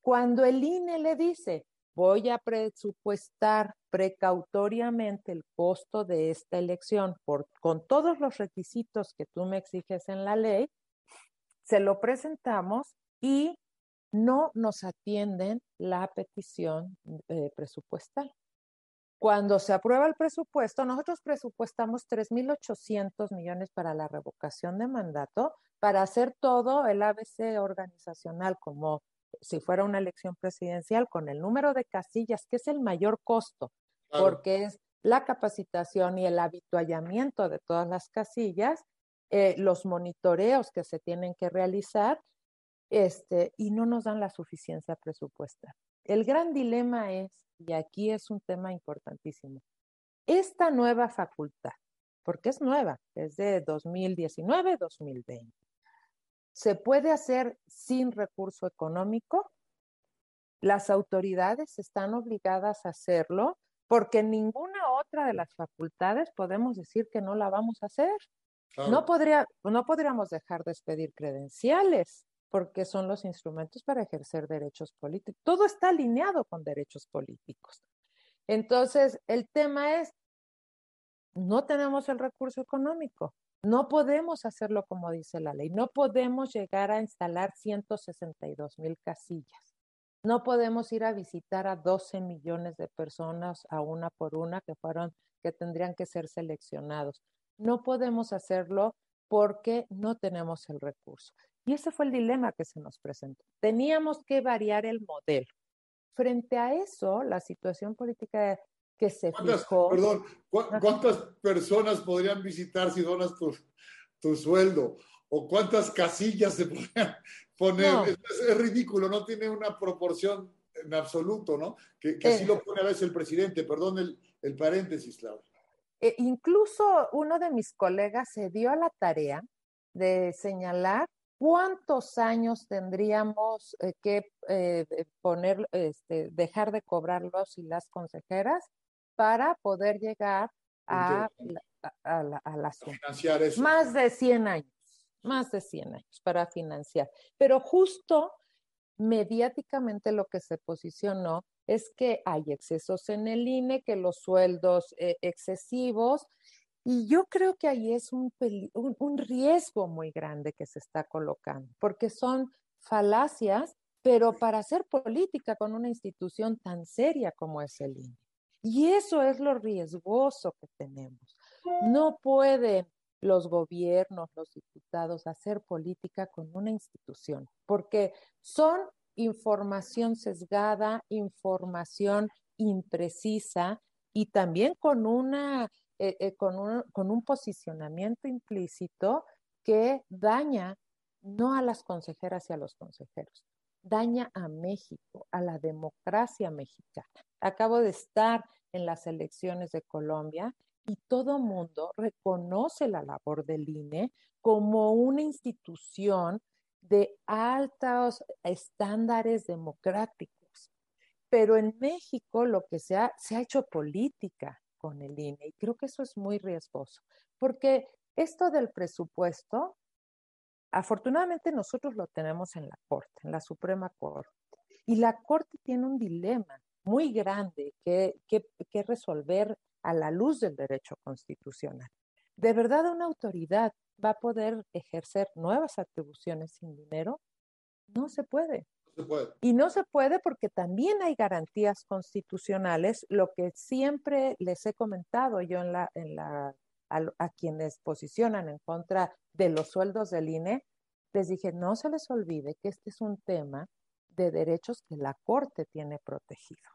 cuando el INE le dice, voy a presupuestar precautoriamente el costo de esta elección con todos los requisitos que tú me exiges en la ley, se lo presentamos y no nos atienden la petición eh, presupuestal. Cuando se aprueba el presupuesto, nosotros presupuestamos 3.800 millones para la revocación de mandato, para hacer todo el ABC organizacional como si fuera una elección presidencial, con el número de casillas, que es el mayor costo, porque es la capacitación y el habituallamiento de todas las casillas, eh, los monitoreos que se tienen que realizar, este, y no nos dan la suficiencia presupuestal. El gran dilema es y aquí es un tema importantísimo. Esta nueva facultad, porque es nueva, es de 2019-2020, se puede hacer sin recurso económico. Las autoridades están obligadas a hacerlo porque ninguna otra de las facultades podemos decir que no la vamos a hacer. No, podría, no podríamos dejar de expedir credenciales porque son los instrumentos para ejercer derechos políticos. Todo está alineado con derechos políticos. Entonces, el tema es, no tenemos el recurso económico, no podemos hacerlo como dice la ley, no podemos llegar a instalar 162 mil casillas, no podemos ir a visitar a 12 millones de personas a una por una que fueron, que tendrían que ser seleccionados. No podemos hacerlo porque no tenemos el recurso. Y ese fue el dilema que se nos presentó. Teníamos que variar el modelo. Frente a eso, la situación política que se fijó... Perdón, ¿cuántas personas podrían visitar si donas tu, tu sueldo? ¿O cuántas casillas se podrían poner? Es, ridículo, no tiene una proporción en absoluto, ¿no? Que, que así eh. lo pone a veces el presidente. Perdón el, el paréntesis, Laura. Eh, incluso uno de mis colegas se dio a la tarea de señalar ¿cuántos años tendríamos eh, que eh, poner, este, dejar de cobrar los y las consejeras para poder llegar a, a, la, a Financiar eso. Más de 100 años, más de 100 años para financiar. Pero justo mediáticamente lo que se posicionó es que hay excesos en el INE, que los sueldos eh, excesivos y yo creo que ahí es un, un, riesgo muy grande que se está colocando, porque son falacias, pero para hacer política con una institución tan seria como es el INE. Y eso es lo riesgoso que tenemos. No pueden los gobiernos, los diputados hacer política con una institución, porque son información sesgada, información imprecisa y también con una eh, eh, con, un, con un posicionamiento implícito que daña no a las consejeras y a los consejeros, daña a México, a la democracia mexicana. Acabo de estar en las elecciones de Colombia y todo mundo reconoce la labor del INE como una institución de altos estándares democráticos. Pero en México lo que se ha, se ha hecho política, Y creo que eso es muy riesgoso, porque esto del presupuesto, afortunadamente nosotros lo tenemos en la Corte, en la Suprema Corte. Y la Corte tiene un dilema muy grande que, que, resolver a la luz del derecho constitucional. ¿De verdad una autoridad va a poder ejercer nuevas atribuciones sin dinero? No se puede. No se puede. Y no se puede porque también hay garantías constitucionales, lo que siempre les he comentado yo en la, en la, a, quienes posicionan en contra de los sueldos del INE, les dije, no se les olvide que este es un tema de derechos que la Corte tiene protegido.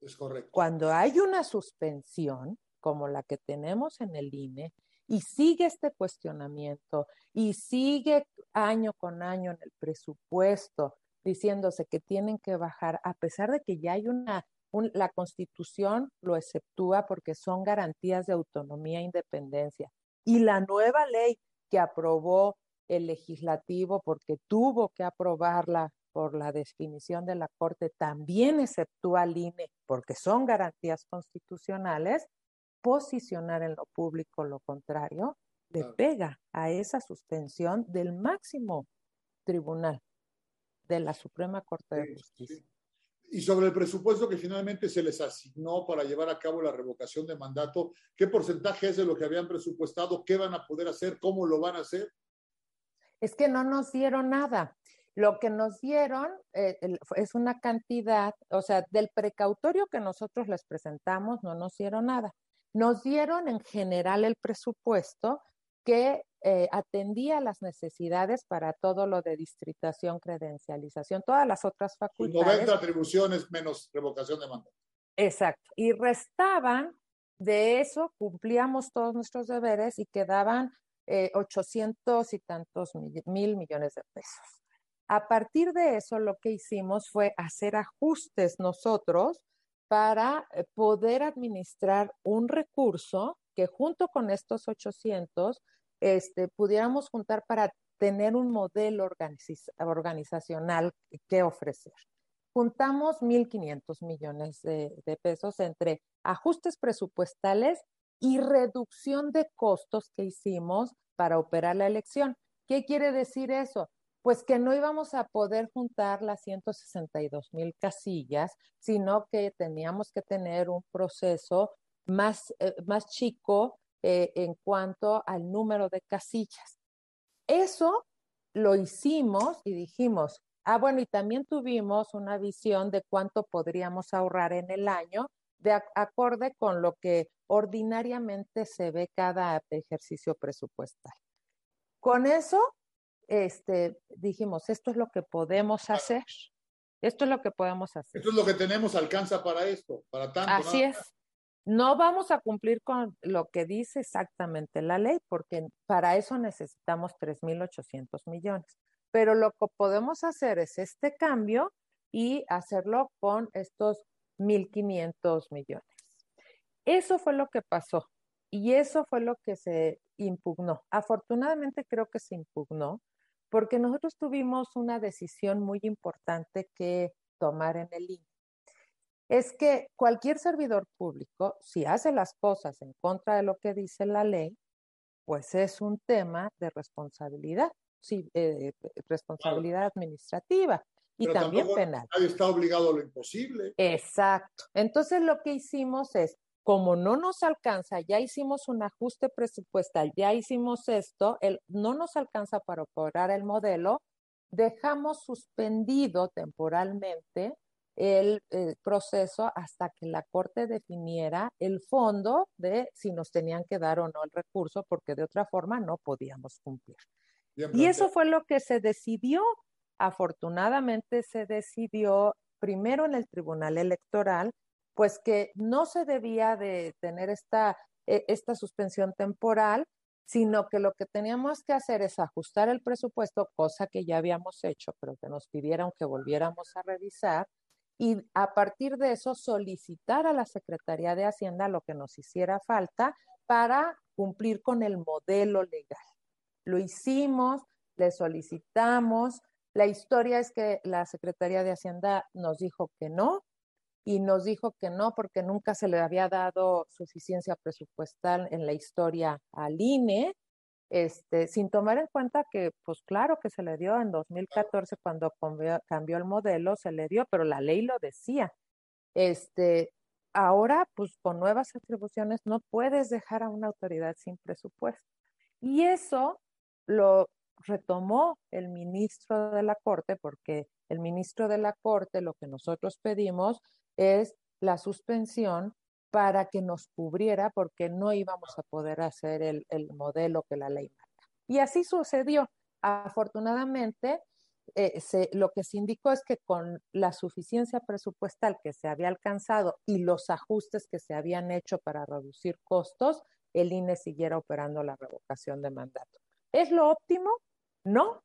Es correcto. Cuando hay una suspensión, como la que tenemos en el INE, y sigue este cuestionamiento y sigue año con año en el presupuesto diciéndose que tienen que bajar, a pesar de que ya hay una, la constitución lo exceptúa porque son garantías de autonomía e independencia. Y la nueva ley que aprobó el legislativo porque tuvo que aprobarla por la definición de la Corte, también exceptúa al INE porque son garantías constitucionales, posicionar en lo público lo contrario, le pega a esa suspensión del máximo tribunal de la Suprema Corte de Justicia. Y sobre el presupuesto que finalmente se les asignó para llevar a cabo la revocación de mandato, ¿qué porcentaje es de lo que habían presupuestado? ¿Qué van a poder hacer? ¿Cómo lo van a hacer? Es que no nos dieron nada. Lo que nos dieron eh, es una cantidad, o sea, del precautorio que nosotros les presentamos, no nos dieron nada. Nos dieron en general el presupuesto que eh, atendía las necesidades para todo lo de distritación, credencialización, todas las otras facultades. 90 atribuciones menos revocación de mandato. Exacto. Y restaban de eso, cumplíamos todos nuestros deberes y quedaban eh, 800 y tantos mil millones de pesos. A partir de eso, lo que hicimos fue hacer ajustes nosotros para eh, poder administrar un recurso que junto con estos 800 este, pudiéramos juntar para tener un modelo organizacional que ofrecer. Juntamos 1.500 millones de, pesos entre ajustes presupuestales y reducción de costos que hicimos para operar la elección. ¿Qué quiere decir eso? pues que no íbamos a poder juntar las 162 mil casillas, sino que teníamos que tener un proceso más, eh, más chico eh, en cuanto al número de casillas. Eso lo hicimos y dijimos, ah, bueno, y también tuvimos una visión de cuánto podríamos ahorrar en el año de acorde con lo que ordinariamente se ve cada ejercicio presupuestal. Con eso este, dijimos, esto es lo que podemos hacer. Esto es lo que podemos hacer. Esto es lo que tenemos, alcanza para esto, para tanto. Así es. No vamos a cumplir con lo que dice exactamente la ley, porque para eso necesitamos 3.800 millones. Pero lo que podemos hacer es este cambio y hacerlo con estos 1.500 millones. Eso fue lo que pasó y eso fue lo que se impugnó. Afortunadamente creo que se impugnó porque nosotros tuvimos una decisión muy importante que tomar en el INE. Es que cualquier servidor público, si hace las cosas en contra de lo que dice la ley, pues es un tema de responsabilidad, sí, eh, responsabilidad administrativa y también penal. Nadie está obligado a lo imposible. Exacto. Entonces lo que hicimos es como no nos alcanza, ya hicimos un ajuste presupuestal, ya hicimos esto, el, no nos alcanza para operar el modelo, dejamos suspendido temporalmente el, proceso hasta que la Corte definiera el fondo de si nos tenían que dar o no el recurso, porque de otra forma no podíamos cumplir. y eso fue lo que se decidió. Afortunadamente se decidió primero en el Tribunal Electoral pues que no se debía de tener esta, e, esta suspensión temporal, sino que lo que teníamos que hacer es ajustar el presupuesto, cosa que ya habíamos hecho, pero que nos pidieron que volviéramos a revisar, y a partir de eso solicitar a la Secretaría de Hacienda lo que nos hiciera falta para cumplir con el modelo legal. Lo hicimos, le solicitamos. La historia es que la Secretaría de Hacienda nos dijo que no, y nos dijo que no, porque nunca se le había dado suficiencia presupuestal en la historia al INE, este, sin tomar en cuenta que, pues claro que se le dio en 2014 cuando cambió, el modelo, se le dio, pero la ley lo decía. Este, ahora, pues con nuevas atribuciones no puedes dejar a una autoridad sin presupuesto. Y eso lo retomó el ministro de la Corte, porque el ministro de la Corte lo que nosotros pedimos es la suspensión para que nos cubriera porque no íbamos a poder hacer el, el modelo que la ley marca. Y así sucedió. Afortunadamente, eh, se, lo que se indicó es que con la suficiencia presupuestal que se había alcanzado y los ajustes que se habían hecho para reducir costos, el INE siguiera operando la revocación de mandato. ¿Es lo óptimo? No,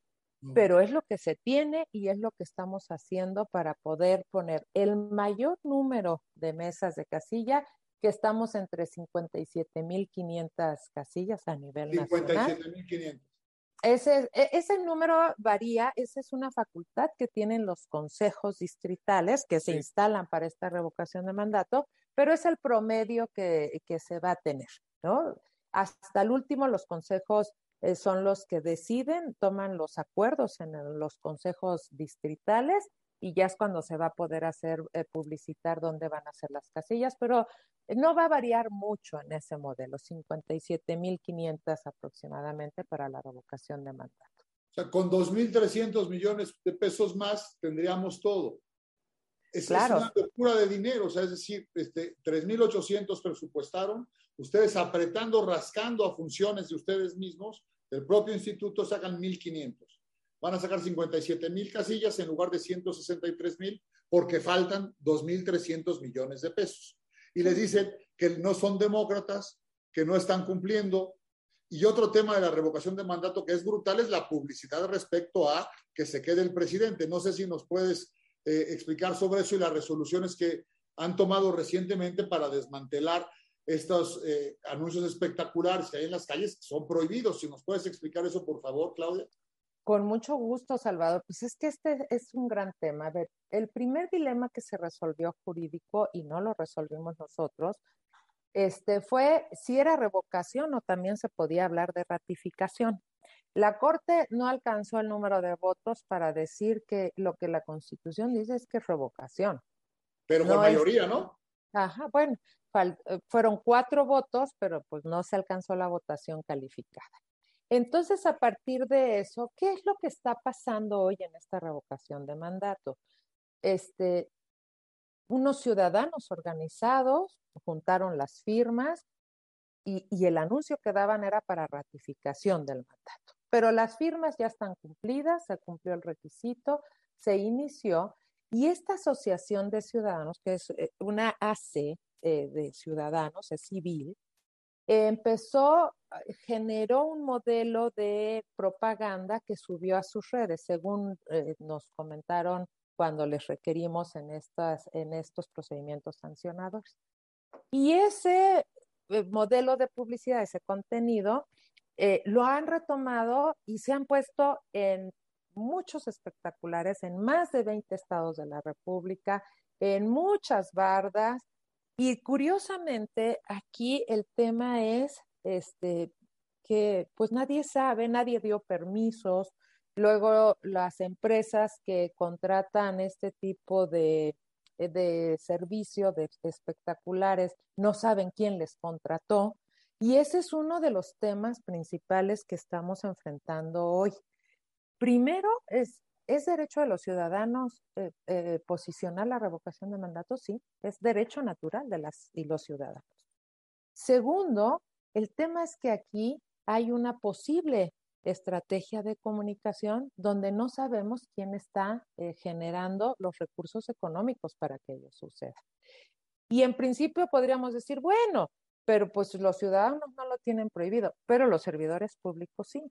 pero es lo que se tiene y es lo que estamos haciendo para poder poner el mayor número de mesas de casilla, que estamos entre 57.500 casillas a nivel 57, nacional. 57.500. Ese, e, ese número varía, esa es una facultad que tienen los consejos distritales que se instalan para esta revocación de mandato, pero es el promedio que, que se va a tener, ¿no? Hasta el último, los consejos eh, son los que deciden, toman los acuerdos en los consejos distritales y ya es cuando se va a poder hacer eh, publicitar dónde van a ser las casillas, pero no va a variar mucho en ese modelo, 57.500 aproximadamente para la revocación de mandato. O sea, con 2.300 millones de pesos más tendríamos todo. Es, claro. es una locura de dinero, o sea, es decir, este, 3.800 presupuestaron, ustedes apretando, rascando a funciones de ustedes mismos, del propio instituto sacan 1.500 van a sacar 57 mil casillas en lugar de 163 mil porque faltan 2.300 millones de pesos. Y les dicen que no son demócratas, que no están cumpliendo. Y otro tema de la revocación de mandato que es brutal es la publicidad respecto a que se quede el presidente. No sé si nos puedes eh, explicar sobre eso y las resoluciones que han tomado recientemente para desmantelar estos eh, anuncios espectaculares que hay en las calles son prohibidos. Si nos puedes explicar eso, por favor, Claudia. Con mucho gusto, Salvador. Pues es que este es un gran tema. A ver, el primer dilema que se resolvió jurídico y no lo resolvimos nosotros, este fue si era revocación o también se podía hablar de ratificación. La Corte no alcanzó el número de votos para decir que lo que la Constitución dice es que es revocación. Pero por mayoría, ¿no? Ajá, bueno, eh, fueron cuatro votos, pero pues no se alcanzó la votación calificada. Entonces, a partir de eso, ¿qué es lo que está pasando hoy en esta revocación de mandato? Este, unos ciudadanos organizados juntaron las firmas y, el anuncio que daban era para ratificación del mandato. Pero las firmas ya están cumplidas, se cumplió el requisito, se inició y esta asociación de ciudadanos, que es eh, una AC eh, de ciudadanos, es civil, empezó, generó un modelo de propaganda que subió a sus redes, según eh, nos comentaron cuando les requerimos en, estas, en estos procedimientos sancionadores. Y ese eh, modelo de publicidad, ese contenido, eh, lo han retomado y se han puesto en muchos espectaculares en más de 20 estados de la República, en muchas bardas, y curiosamente, aquí el tema es este, que pues nadie sabe, nadie dio permisos. Luego las empresas que contratan este tipo de, eh, de servicio de espectaculares no saben quién les contrató. Y ese es uno de los temas principales que estamos enfrentando hoy. Primero es ¿Es derecho de los ciudadanos eh, eh, posicionar la revocación de mandato? Sí, es derecho natural de las y los ciudadanos. Segundo, el tema es que aquí hay una posible estrategia de comunicación donde no sabemos quién está eh, generando los recursos económicos para que ello suceda. Y en principio podríamos decir, bueno, pero pues los ciudadanos no lo tienen prohibido, pero los servidores públicos sí.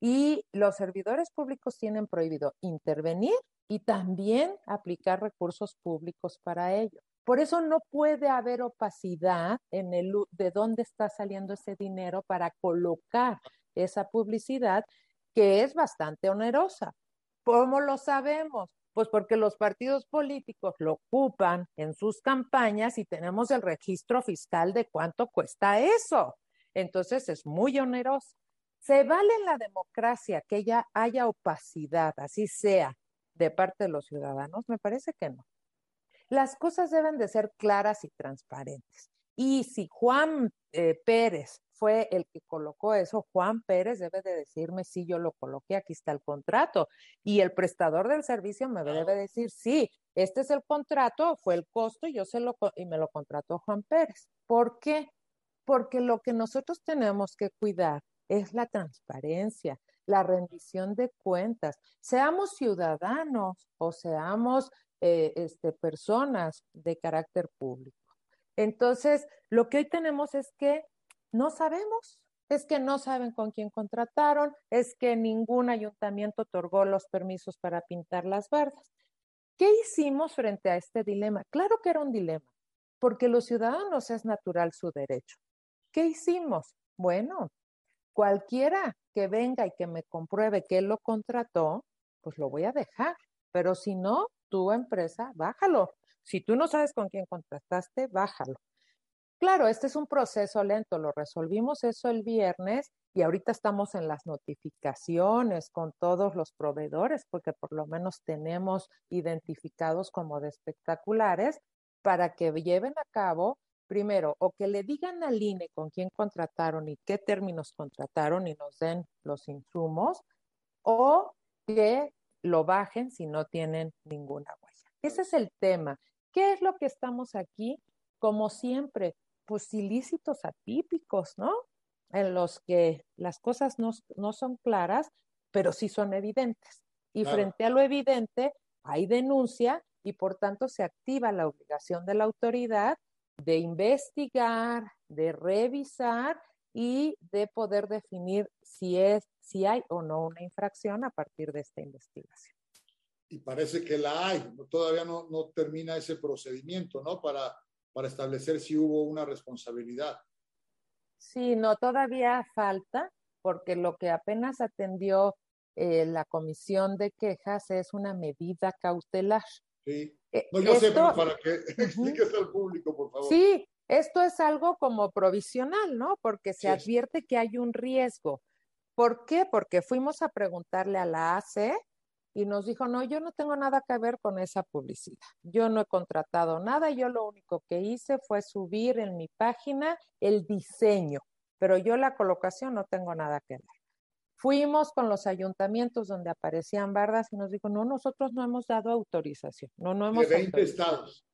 Y los servidores públicos tienen prohibido intervenir y también aplicar recursos públicos para ello. Por eso no puede haber opacidad en el de dónde está saliendo ese dinero para colocar esa publicidad que es bastante onerosa. ¿Cómo lo sabemos? Pues porque los partidos políticos lo ocupan en sus campañas y tenemos el registro fiscal de cuánto cuesta eso. Entonces es muy oneroso. ¿Se vale en la democracia que ya haya opacidad, así sea, de parte de los ciudadanos? Me parece que no. Las cosas deben de ser claras y transparentes. Y si Juan eh, Pérez fue el que colocó eso, Juan Pérez debe de decirme si yo lo coloqué, aquí está el contrato. Y el prestador del servicio me debe decir, sí, este es el contrato, fue el costo y yo se lo y me lo contrató Juan Pérez. ¿Por qué? Porque lo que nosotros tenemos que cuidar es la transparencia, la rendición de cuentas. Seamos ciudadanos o seamos eh, este, personas de carácter público. Entonces, lo que hoy tenemos es que no sabemos, es que no saben con quién contrataron, es que ningún ayuntamiento otorgó los permisos para pintar las bardas. ¿Qué hicimos frente a este dilema? Claro que era un dilema, porque los ciudadanos es natural su derecho. ¿Qué hicimos? Bueno, cualquiera que venga y que me compruebe que él lo contrató, pues lo voy a dejar. Pero si no, tu empresa, bájalo. Si tú no sabes con quién contrataste, bájalo. Claro, este es un proceso lento, lo resolvimos eso el viernes y ahorita estamos en las notificaciones con todos los proveedores, porque por lo menos tenemos identificados como de espectaculares para que lleven a cabo, primero, o que le digan al INE con quién contrataron y qué términos contrataron y nos den los insumos, o que lo bajen si no tienen ninguna huella. Ese es el tema. ¿Qué es lo que estamos aquí? Como siempre, pues ilícitos atípicos, ¿no? En los que las cosas no, son claras, pero sí son evidentes. Y frente a lo evidente, hay denuncia y por tanto se activa la obligación de la autoridad de investigar, de revisar y de poder definir si es si hay o no una infracción a partir de esta investigación. Y parece que la hay, todavía no, no termina ese procedimiento, ¿no? Para para establecer si hubo una responsabilidad. Sí, no, todavía falta, porque lo que apenas atendió eh, la comisión de quejas es una medida cautelar. Sí. Eh, no, yo sé, pero para que expliques al público, por favor. Sí, esto es algo como provisional, ¿no? Porque se advierte que hay un riesgo. ¿Por qué? Porque fuimos a preguntarle a la ACE y nos dijo, no, yo no tengo nada que ver con esa publicidad. Yo no he contratado nada, yo lo único que hice fue subir en mi página el diseño, pero yo la colocación no tengo nada que ver. Fuimos con los ayuntamientos donde aparecían bardas y nos dijo, no, nosotros no hemos dado autorización. No, no hemos de 20 estados.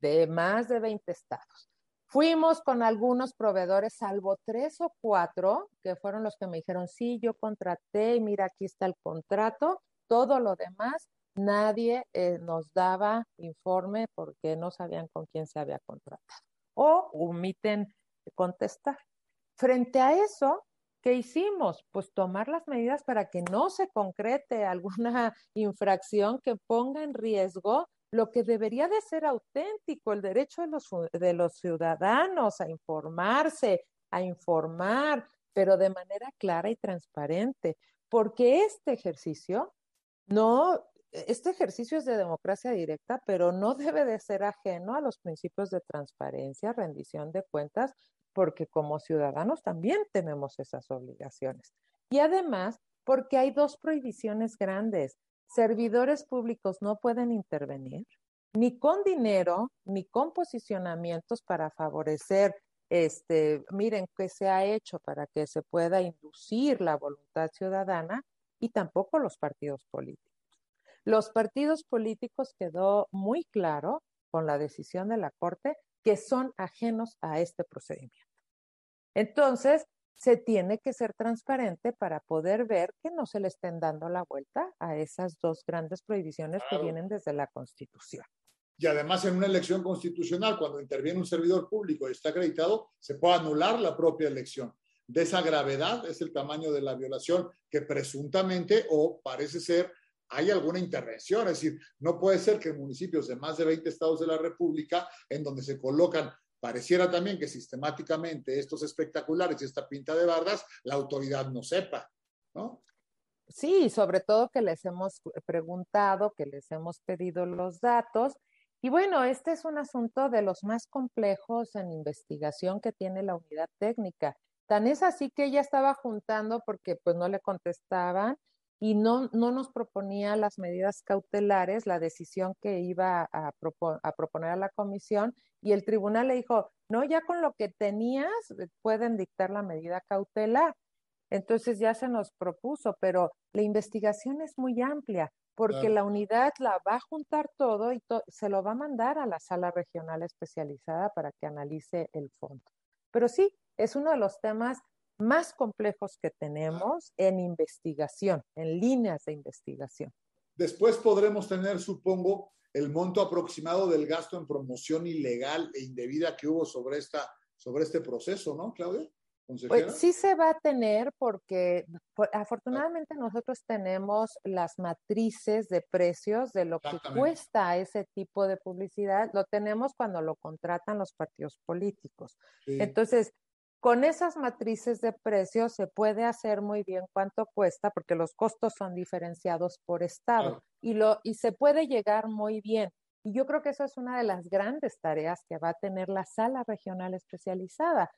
De más de 20 estados. Fuimos con algunos proveedores, salvo tres o cuatro, que fueron los que me dijeron, sí, yo contraté, mira, aquí está el contrato, todo lo demás, nadie eh, nos daba informe porque no sabían con quién se había contratado o omiten contestar. Frente a eso, ¿qué hicimos? Pues tomar las medidas para que no se concrete alguna infracción que ponga en riesgo lo que debería de ser auténtico, el derecho de los, de los ciudadanos a informarse, a informar, pero de manera clara y transparente, porque este ejercicio no, este ejercicio es de democracia directa, pero no debe de ser ajeno a los principios de transparencia, rendición de cuentas, porque como ciudadanos también tenemos esas obligaciones. Y además, porque hay dos prohibiciones grandes. Servidores públicos no pueden intervenir ni con dinero, ni con posicionamientos para favorecer, este, miren qué se ha hecho para que se pueda inducir la voluntad ciudadana, y tampoco los partidos políticos. Los partidos políticos quedó muy claro con la decisión de la Corte que son ajenos a este procedimiento. Entonces, se tiene que ser transparente para poder ver que no se le estén dando la vuelta a esas dos grandes prohibiciones que vienen desde la Constitución. Y además en una elección constitucional, cuando interviene un servidor público y está acreditado, se puede anular la propia elección de esa gravedad es el tamaño de la violación que presuntamente o parece ser hay alguna intervención. Es decir, no puede ser que en municipios de más de 20 estados de la República, en donde se colocan, pareciera también que sistemáticamente estos espectaculares y esta pinta de bardas, la autoridad no sepa, ¿no? Sí, sobre todo que les hemos preguntado, que les hemos pedido los datos. Y bueno, este es un asunto de los más complejos en investigación que tiene la unidad técnica. Tan es así que ella estaba juntando porque pues no le contestaban y no, no nos proponía las medidas cautelares, la decisión que iba a, a proponer a la comisión, y el tribunal le dijo, no, ya con lo que tenías eh, pueden dictar la medida cautelar. Entonces ya se nos propuso, pero la investigación es muy amplia porque la unidad la va a juntar todo y se lo va a mandar a la sala regional especializada para que analice el fondo. Pero sí, es uno de los temas más complejos que tenemos en investigación, en líneas de investigación. Después podremos tener, supongo, el monto aproximado del gasto en promoción ilegal e indebida que hubo sobre, esta, sobre este proceso, ¿no, Claudia? Pues sí se va a tener porque pues, afortunadamente nosotros tenemos las matrices de precios de lo que cuesta ese tipo de publicidad, lo tenemos cuando lo contratan los partidos políticos. Entonces, con esas matrices de precios se puede hacer muy bien cuánto cuesta porque los costos son diferenciados por estado y, lo, y se puede llegar muy bien. Y yo creo que eso es una de las grandes tareas que va a tener la sala regional especializada,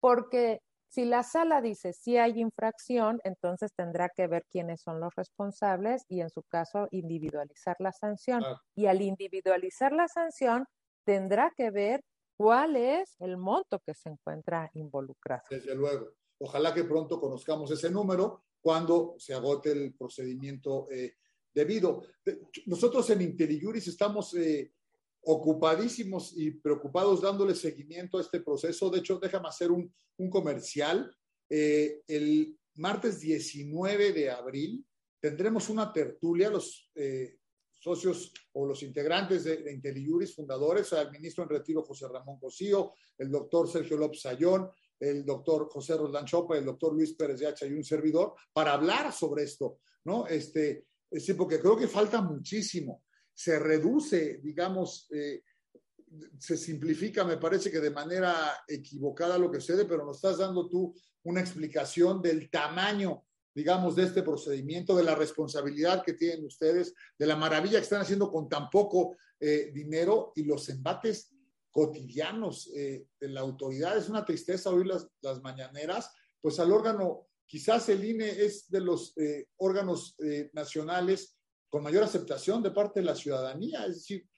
porque si la sala dice si hay infracción, entonces tendrá que ver quiénes son los responsables y en su caso individualizar la sanción. Y al individualizar la sanción, tendrá que ver cuál es el monto que se encuentra involucrado. Desde luego. Ojalá que pronto conozcamos ese número cuando se agote el procedimiento eh, debido. Nosotros en IntelliJuris estamos eh, ocupadísimos y preocupados dándole seguimiento a este proceso. De hecho, déjame hacer un, comercial. Eh, el martes 19 de abril tendremos una tertulia, los socios o los integrantes de, de fundadores, al ministro en retiro José Ramón Cosío, el doctor Sergio López Ayón, el doctor José Roldán Chopa, el doctor Luis Pérez de Hacha y un servidor, para hablar sobre esto, ¿no? Este, sí, porque creo que falta muchísimo. Se reduce, digamos, eh, se simplifica, me parece que de manera equivocada lo que sucede, pero nos estás dando tú una explicación del tamaño digamos, de este procedimiento, de la responsabilidad que tienen ustedes, de la maravilla que están haciendo con tan poco eh, dinero y los embates cotidianos eh, de la autoridad. Es una tristeza oír las, las, mañaneras, pues al órgano, quizás el INE es de los eh, órganos nacionales con mayor aceptación de parte de la ciudadanía, es decir,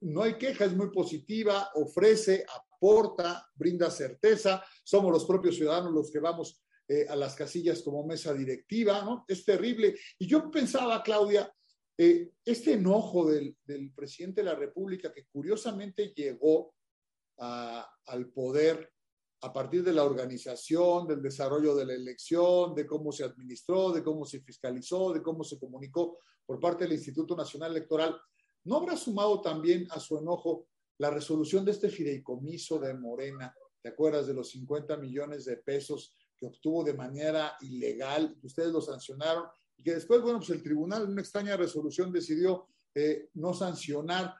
no hay queja, es muy positiva, ofrece, aporta, brinda certeza, somos los propios ciudadanos los que vamos eh, a las casillas como mesa directiva, ¿no? Es terrible. Y yo pensaba, Claudia, eh, este enojo del, presidente de la República que curiosamente llegó al poder a partir de la organización, del desarrollo de la elección, de cómo se administró, de cómo se fiscalizó, de cómo se comunicó por parte del Instituto Nacional Electoral, ¿no habrá sumado también a su enojo la resolución de este fideicomiso de Morena? ¿Te acuerdas de los 50 millones de pesos que obtuvo de manera ilegal, que ustedes lo sancionaron y que después, bueno, pues el tribunal en una extraña resolución decidió eh, no sancionar.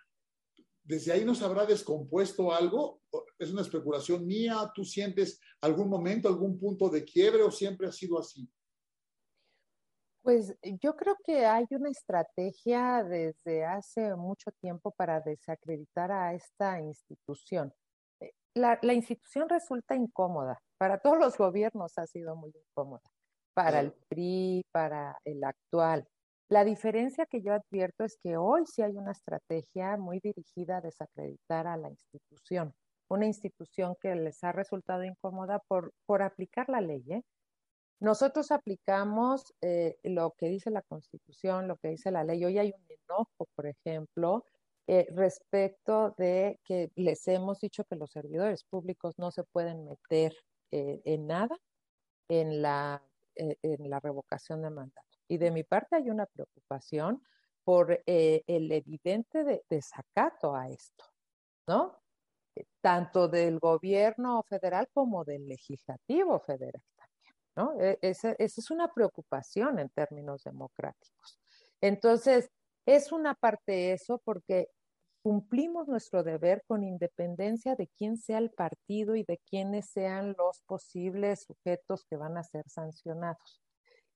¿Desde ahí nos habrá descompuesto algo? ¿Es una especulación mía? ¿Tú sientes algún momento, algún punto de quiebre o siempre ha sido así? Pues yo creo que hay una estrategia desde hace mucho tiempo para desacreditar a esta institución. La, la institución resulta incómoda, para todos los gobiernos ha sido muy incómoda, para el PRI, para el actual. La diferencia que yo advierto es que hoy sí hay una estrategia muy dirigida a desacreditar a la institución, una institución que les ha resultado incómoda por, por aplicar la ley. ¿eh? Nosotros aplicamos eh, lo que dice la Constitución, lo que dice la ley. Hoy hay un enojo, por ejemplo, eh, respecto de que les hemos dicho que los servidores públicos no se pueden meter eh, en nada en la, eh, en la revocación de mandato. Y de mi parte hay una preocupación por el evidente desacato a esto, ¿no? Tanto del gobierno federal como del legislativo federal también, ¿no? E, esa es una preocupación en términos democráticos. Entonces, es una parte eso porque cumplimos nuestro deber con independencia de quién sea el partido y de quiénes sean los posibles sujetos que van a ser sancionados.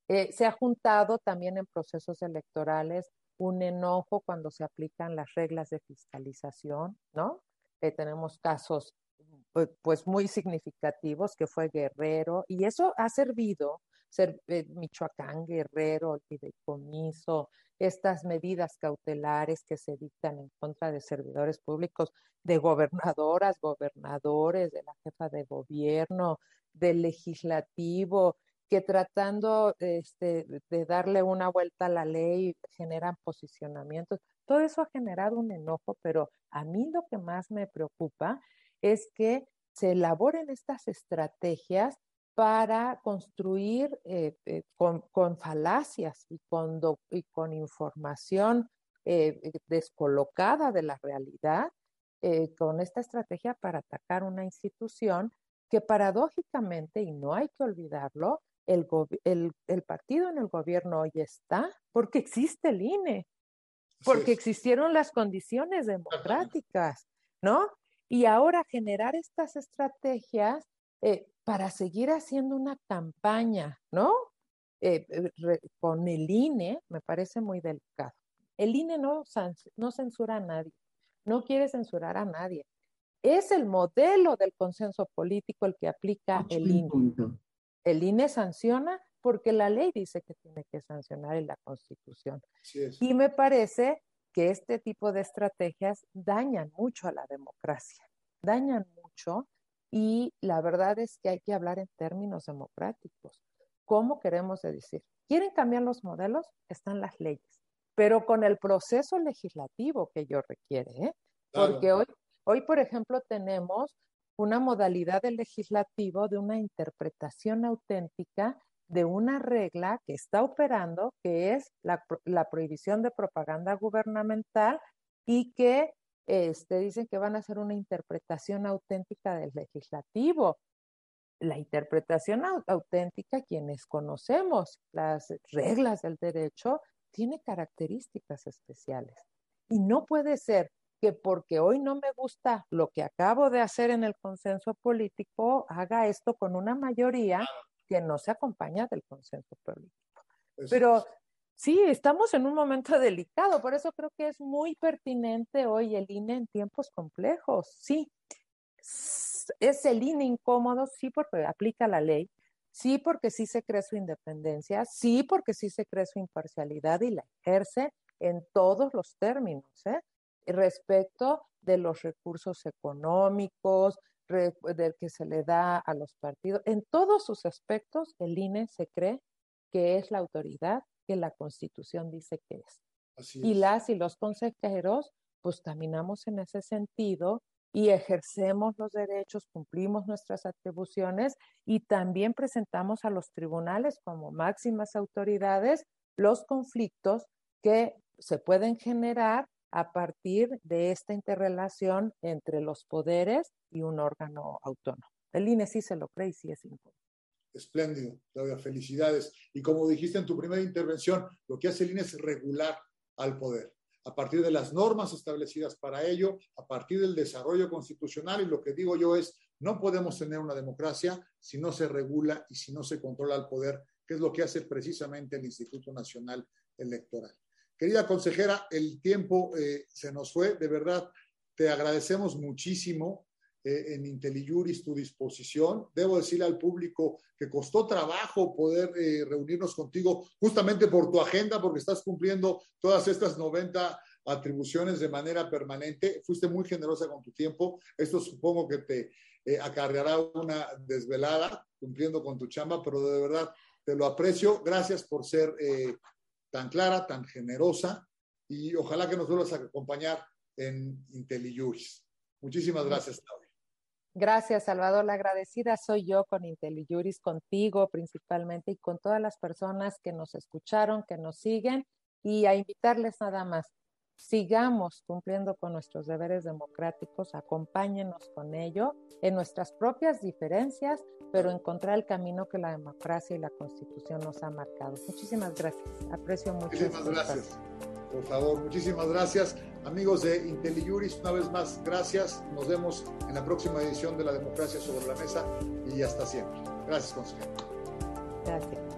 Eh, se ha juntado también en procesos electorales un enojo cuando se aplican las reglas de fiscalización, ¿no? Eh, tenemos casos pues muy significativos que fue Guerrero y eso ha servido ser, eh, Michoacán, Guerrero, el fideicomiso, estas medidas cautelares que se dictan en contra de servidores públicos, de gobernadoras, gobernadores, de la jefa de gobierno, del legislativo, que tratando este, de darle una vuelta a la ley generan posicionamientos. Todo eso ha generado un enojo, pero a mí lo que más me preocupa es que se elaboren estas estrategias para construir eh, eh, con, falacias y con, y con información eh, descolocada de la realidad, con esta estrategia para atacar una institución que paradójicamente, y no hay que olvidarlo, el, el, partido en el gobierno hoy está porque existe el INE, porque existieron las condiciones democráticas, ¿no? Y ahora generar estas estrategias eh, para seguir haciendo una campaña, ¿no? Eh, eh, con el INE me parece muy delicado. El INE no, no censura a nadie, no quiere censurar a nadie. Es el modelo del consenso político el que aplica el INE. El INE sanciona porque la ley dice que tiene que sancionar en la Constitución. Y me parece que este tipo de estrategias dañan mucho a la democracia, dañan mucho y la verdad es que hay que hablar en términos democráticos. ¿Cómo queremos decir? ¿Quieren cambiar los modelos? Están las leyes, pero con el proceso legislativo que ello requiere, ¿eh? porque hoy, hoy, por ejemplo, tenemos una modalidad del legislativo de una interpretación auténtica de una regla que está operando, que es la, la prohibición de propaganda gubernamental y que este, dicen que van a hacer una interpretación auténtica del legislativo. La interpretación auténtica, quienes conocemos las reglas del derecho, tiene características especiales. Y no puede ser que porque hoy no me gusta lo que acabo de hacer en el consenso político, haga esto con una mayoría que no se acompaña del consenso político. Pero Sí, estamos en un momento delicado, por eso creo que es muy pertinente hoy el INE en tiempos complejos. Sí, es el INE incómodo, sí, porque aplica la ley, sí, porque sí se cree su independencia, sí, porque sí se cree su imparcialidad y la ejerce en todos los términos, ¿eh? respecto de los recursos económicos, del que se le da a los partidos. En todos sus aspectos, el INE se cree que es la autoridad que la Constitución dice que es. Y las y los consejeros, pues caminamos en ese sentido y ejercemos los derechos, cumplimos nuestras atribuciones y también presentamos a los tribunales como máximas autoridades los conflictos que se pueden generar a partir de esta interrelación entre los poderes y un órgano autónomo. El INE sí se lo cree y sí es importante. Espléndido, Claudia, felicidades. Y como dijiste en tu primera intervención, lo que hace el INE es regular al poder a partir de las normas establecidas para ello, a partir del desarrollo constitucional. Y lo que digo yo es, no podemos tener una democracia si no se regula y si no se controla el poder, que es lo que hace precisamente el Instituto Nacional Electoral. Querida consejera, el tiempo eh, se nos fue, de verdad, te agradecemos muchísimo eh, en IntelliJuris tu disposición. Debo decirle al público que costó trabajo poder eh, reunirnos contigo justamente por tu agenda, porque estás cumpliendo todas estas 90 atribuciones de manera permanente. Fuiste muy generosa con tu tiempo. Esto supongo que te eh, acarreará una desvelada cumpliendo con tu chamba, pero de verdad te lo aprecio. Gracias por ser tan clara, tan generosa y ojalá que nos vuelvas a acompañar en IntelliJuris. Muchísimas gracias, Claudia. Gracias, Salvador. La agradecida soy yo con IntelliJuris, contigo principalmente y con todas las personas que nos escucharon, que nos siguen y a invitarles nada más. Sigamos cumpliendo con nuestros deberes democráticos, acompáñenos con ello en nuestras propias diferencias, pero encontrar el camino que la democracia y la constitución nos ha marcado. Muchísimas gracias. Aprecio mucho. Muchísimas gracias. Por favor, muchísimas gracias. Amigos de IntelliJuris, una vez más, gracias. Nos vemos en la próxima edición de La Democracia sobre la Mesa y hasta siempre. Gracias, consejero. Gracias.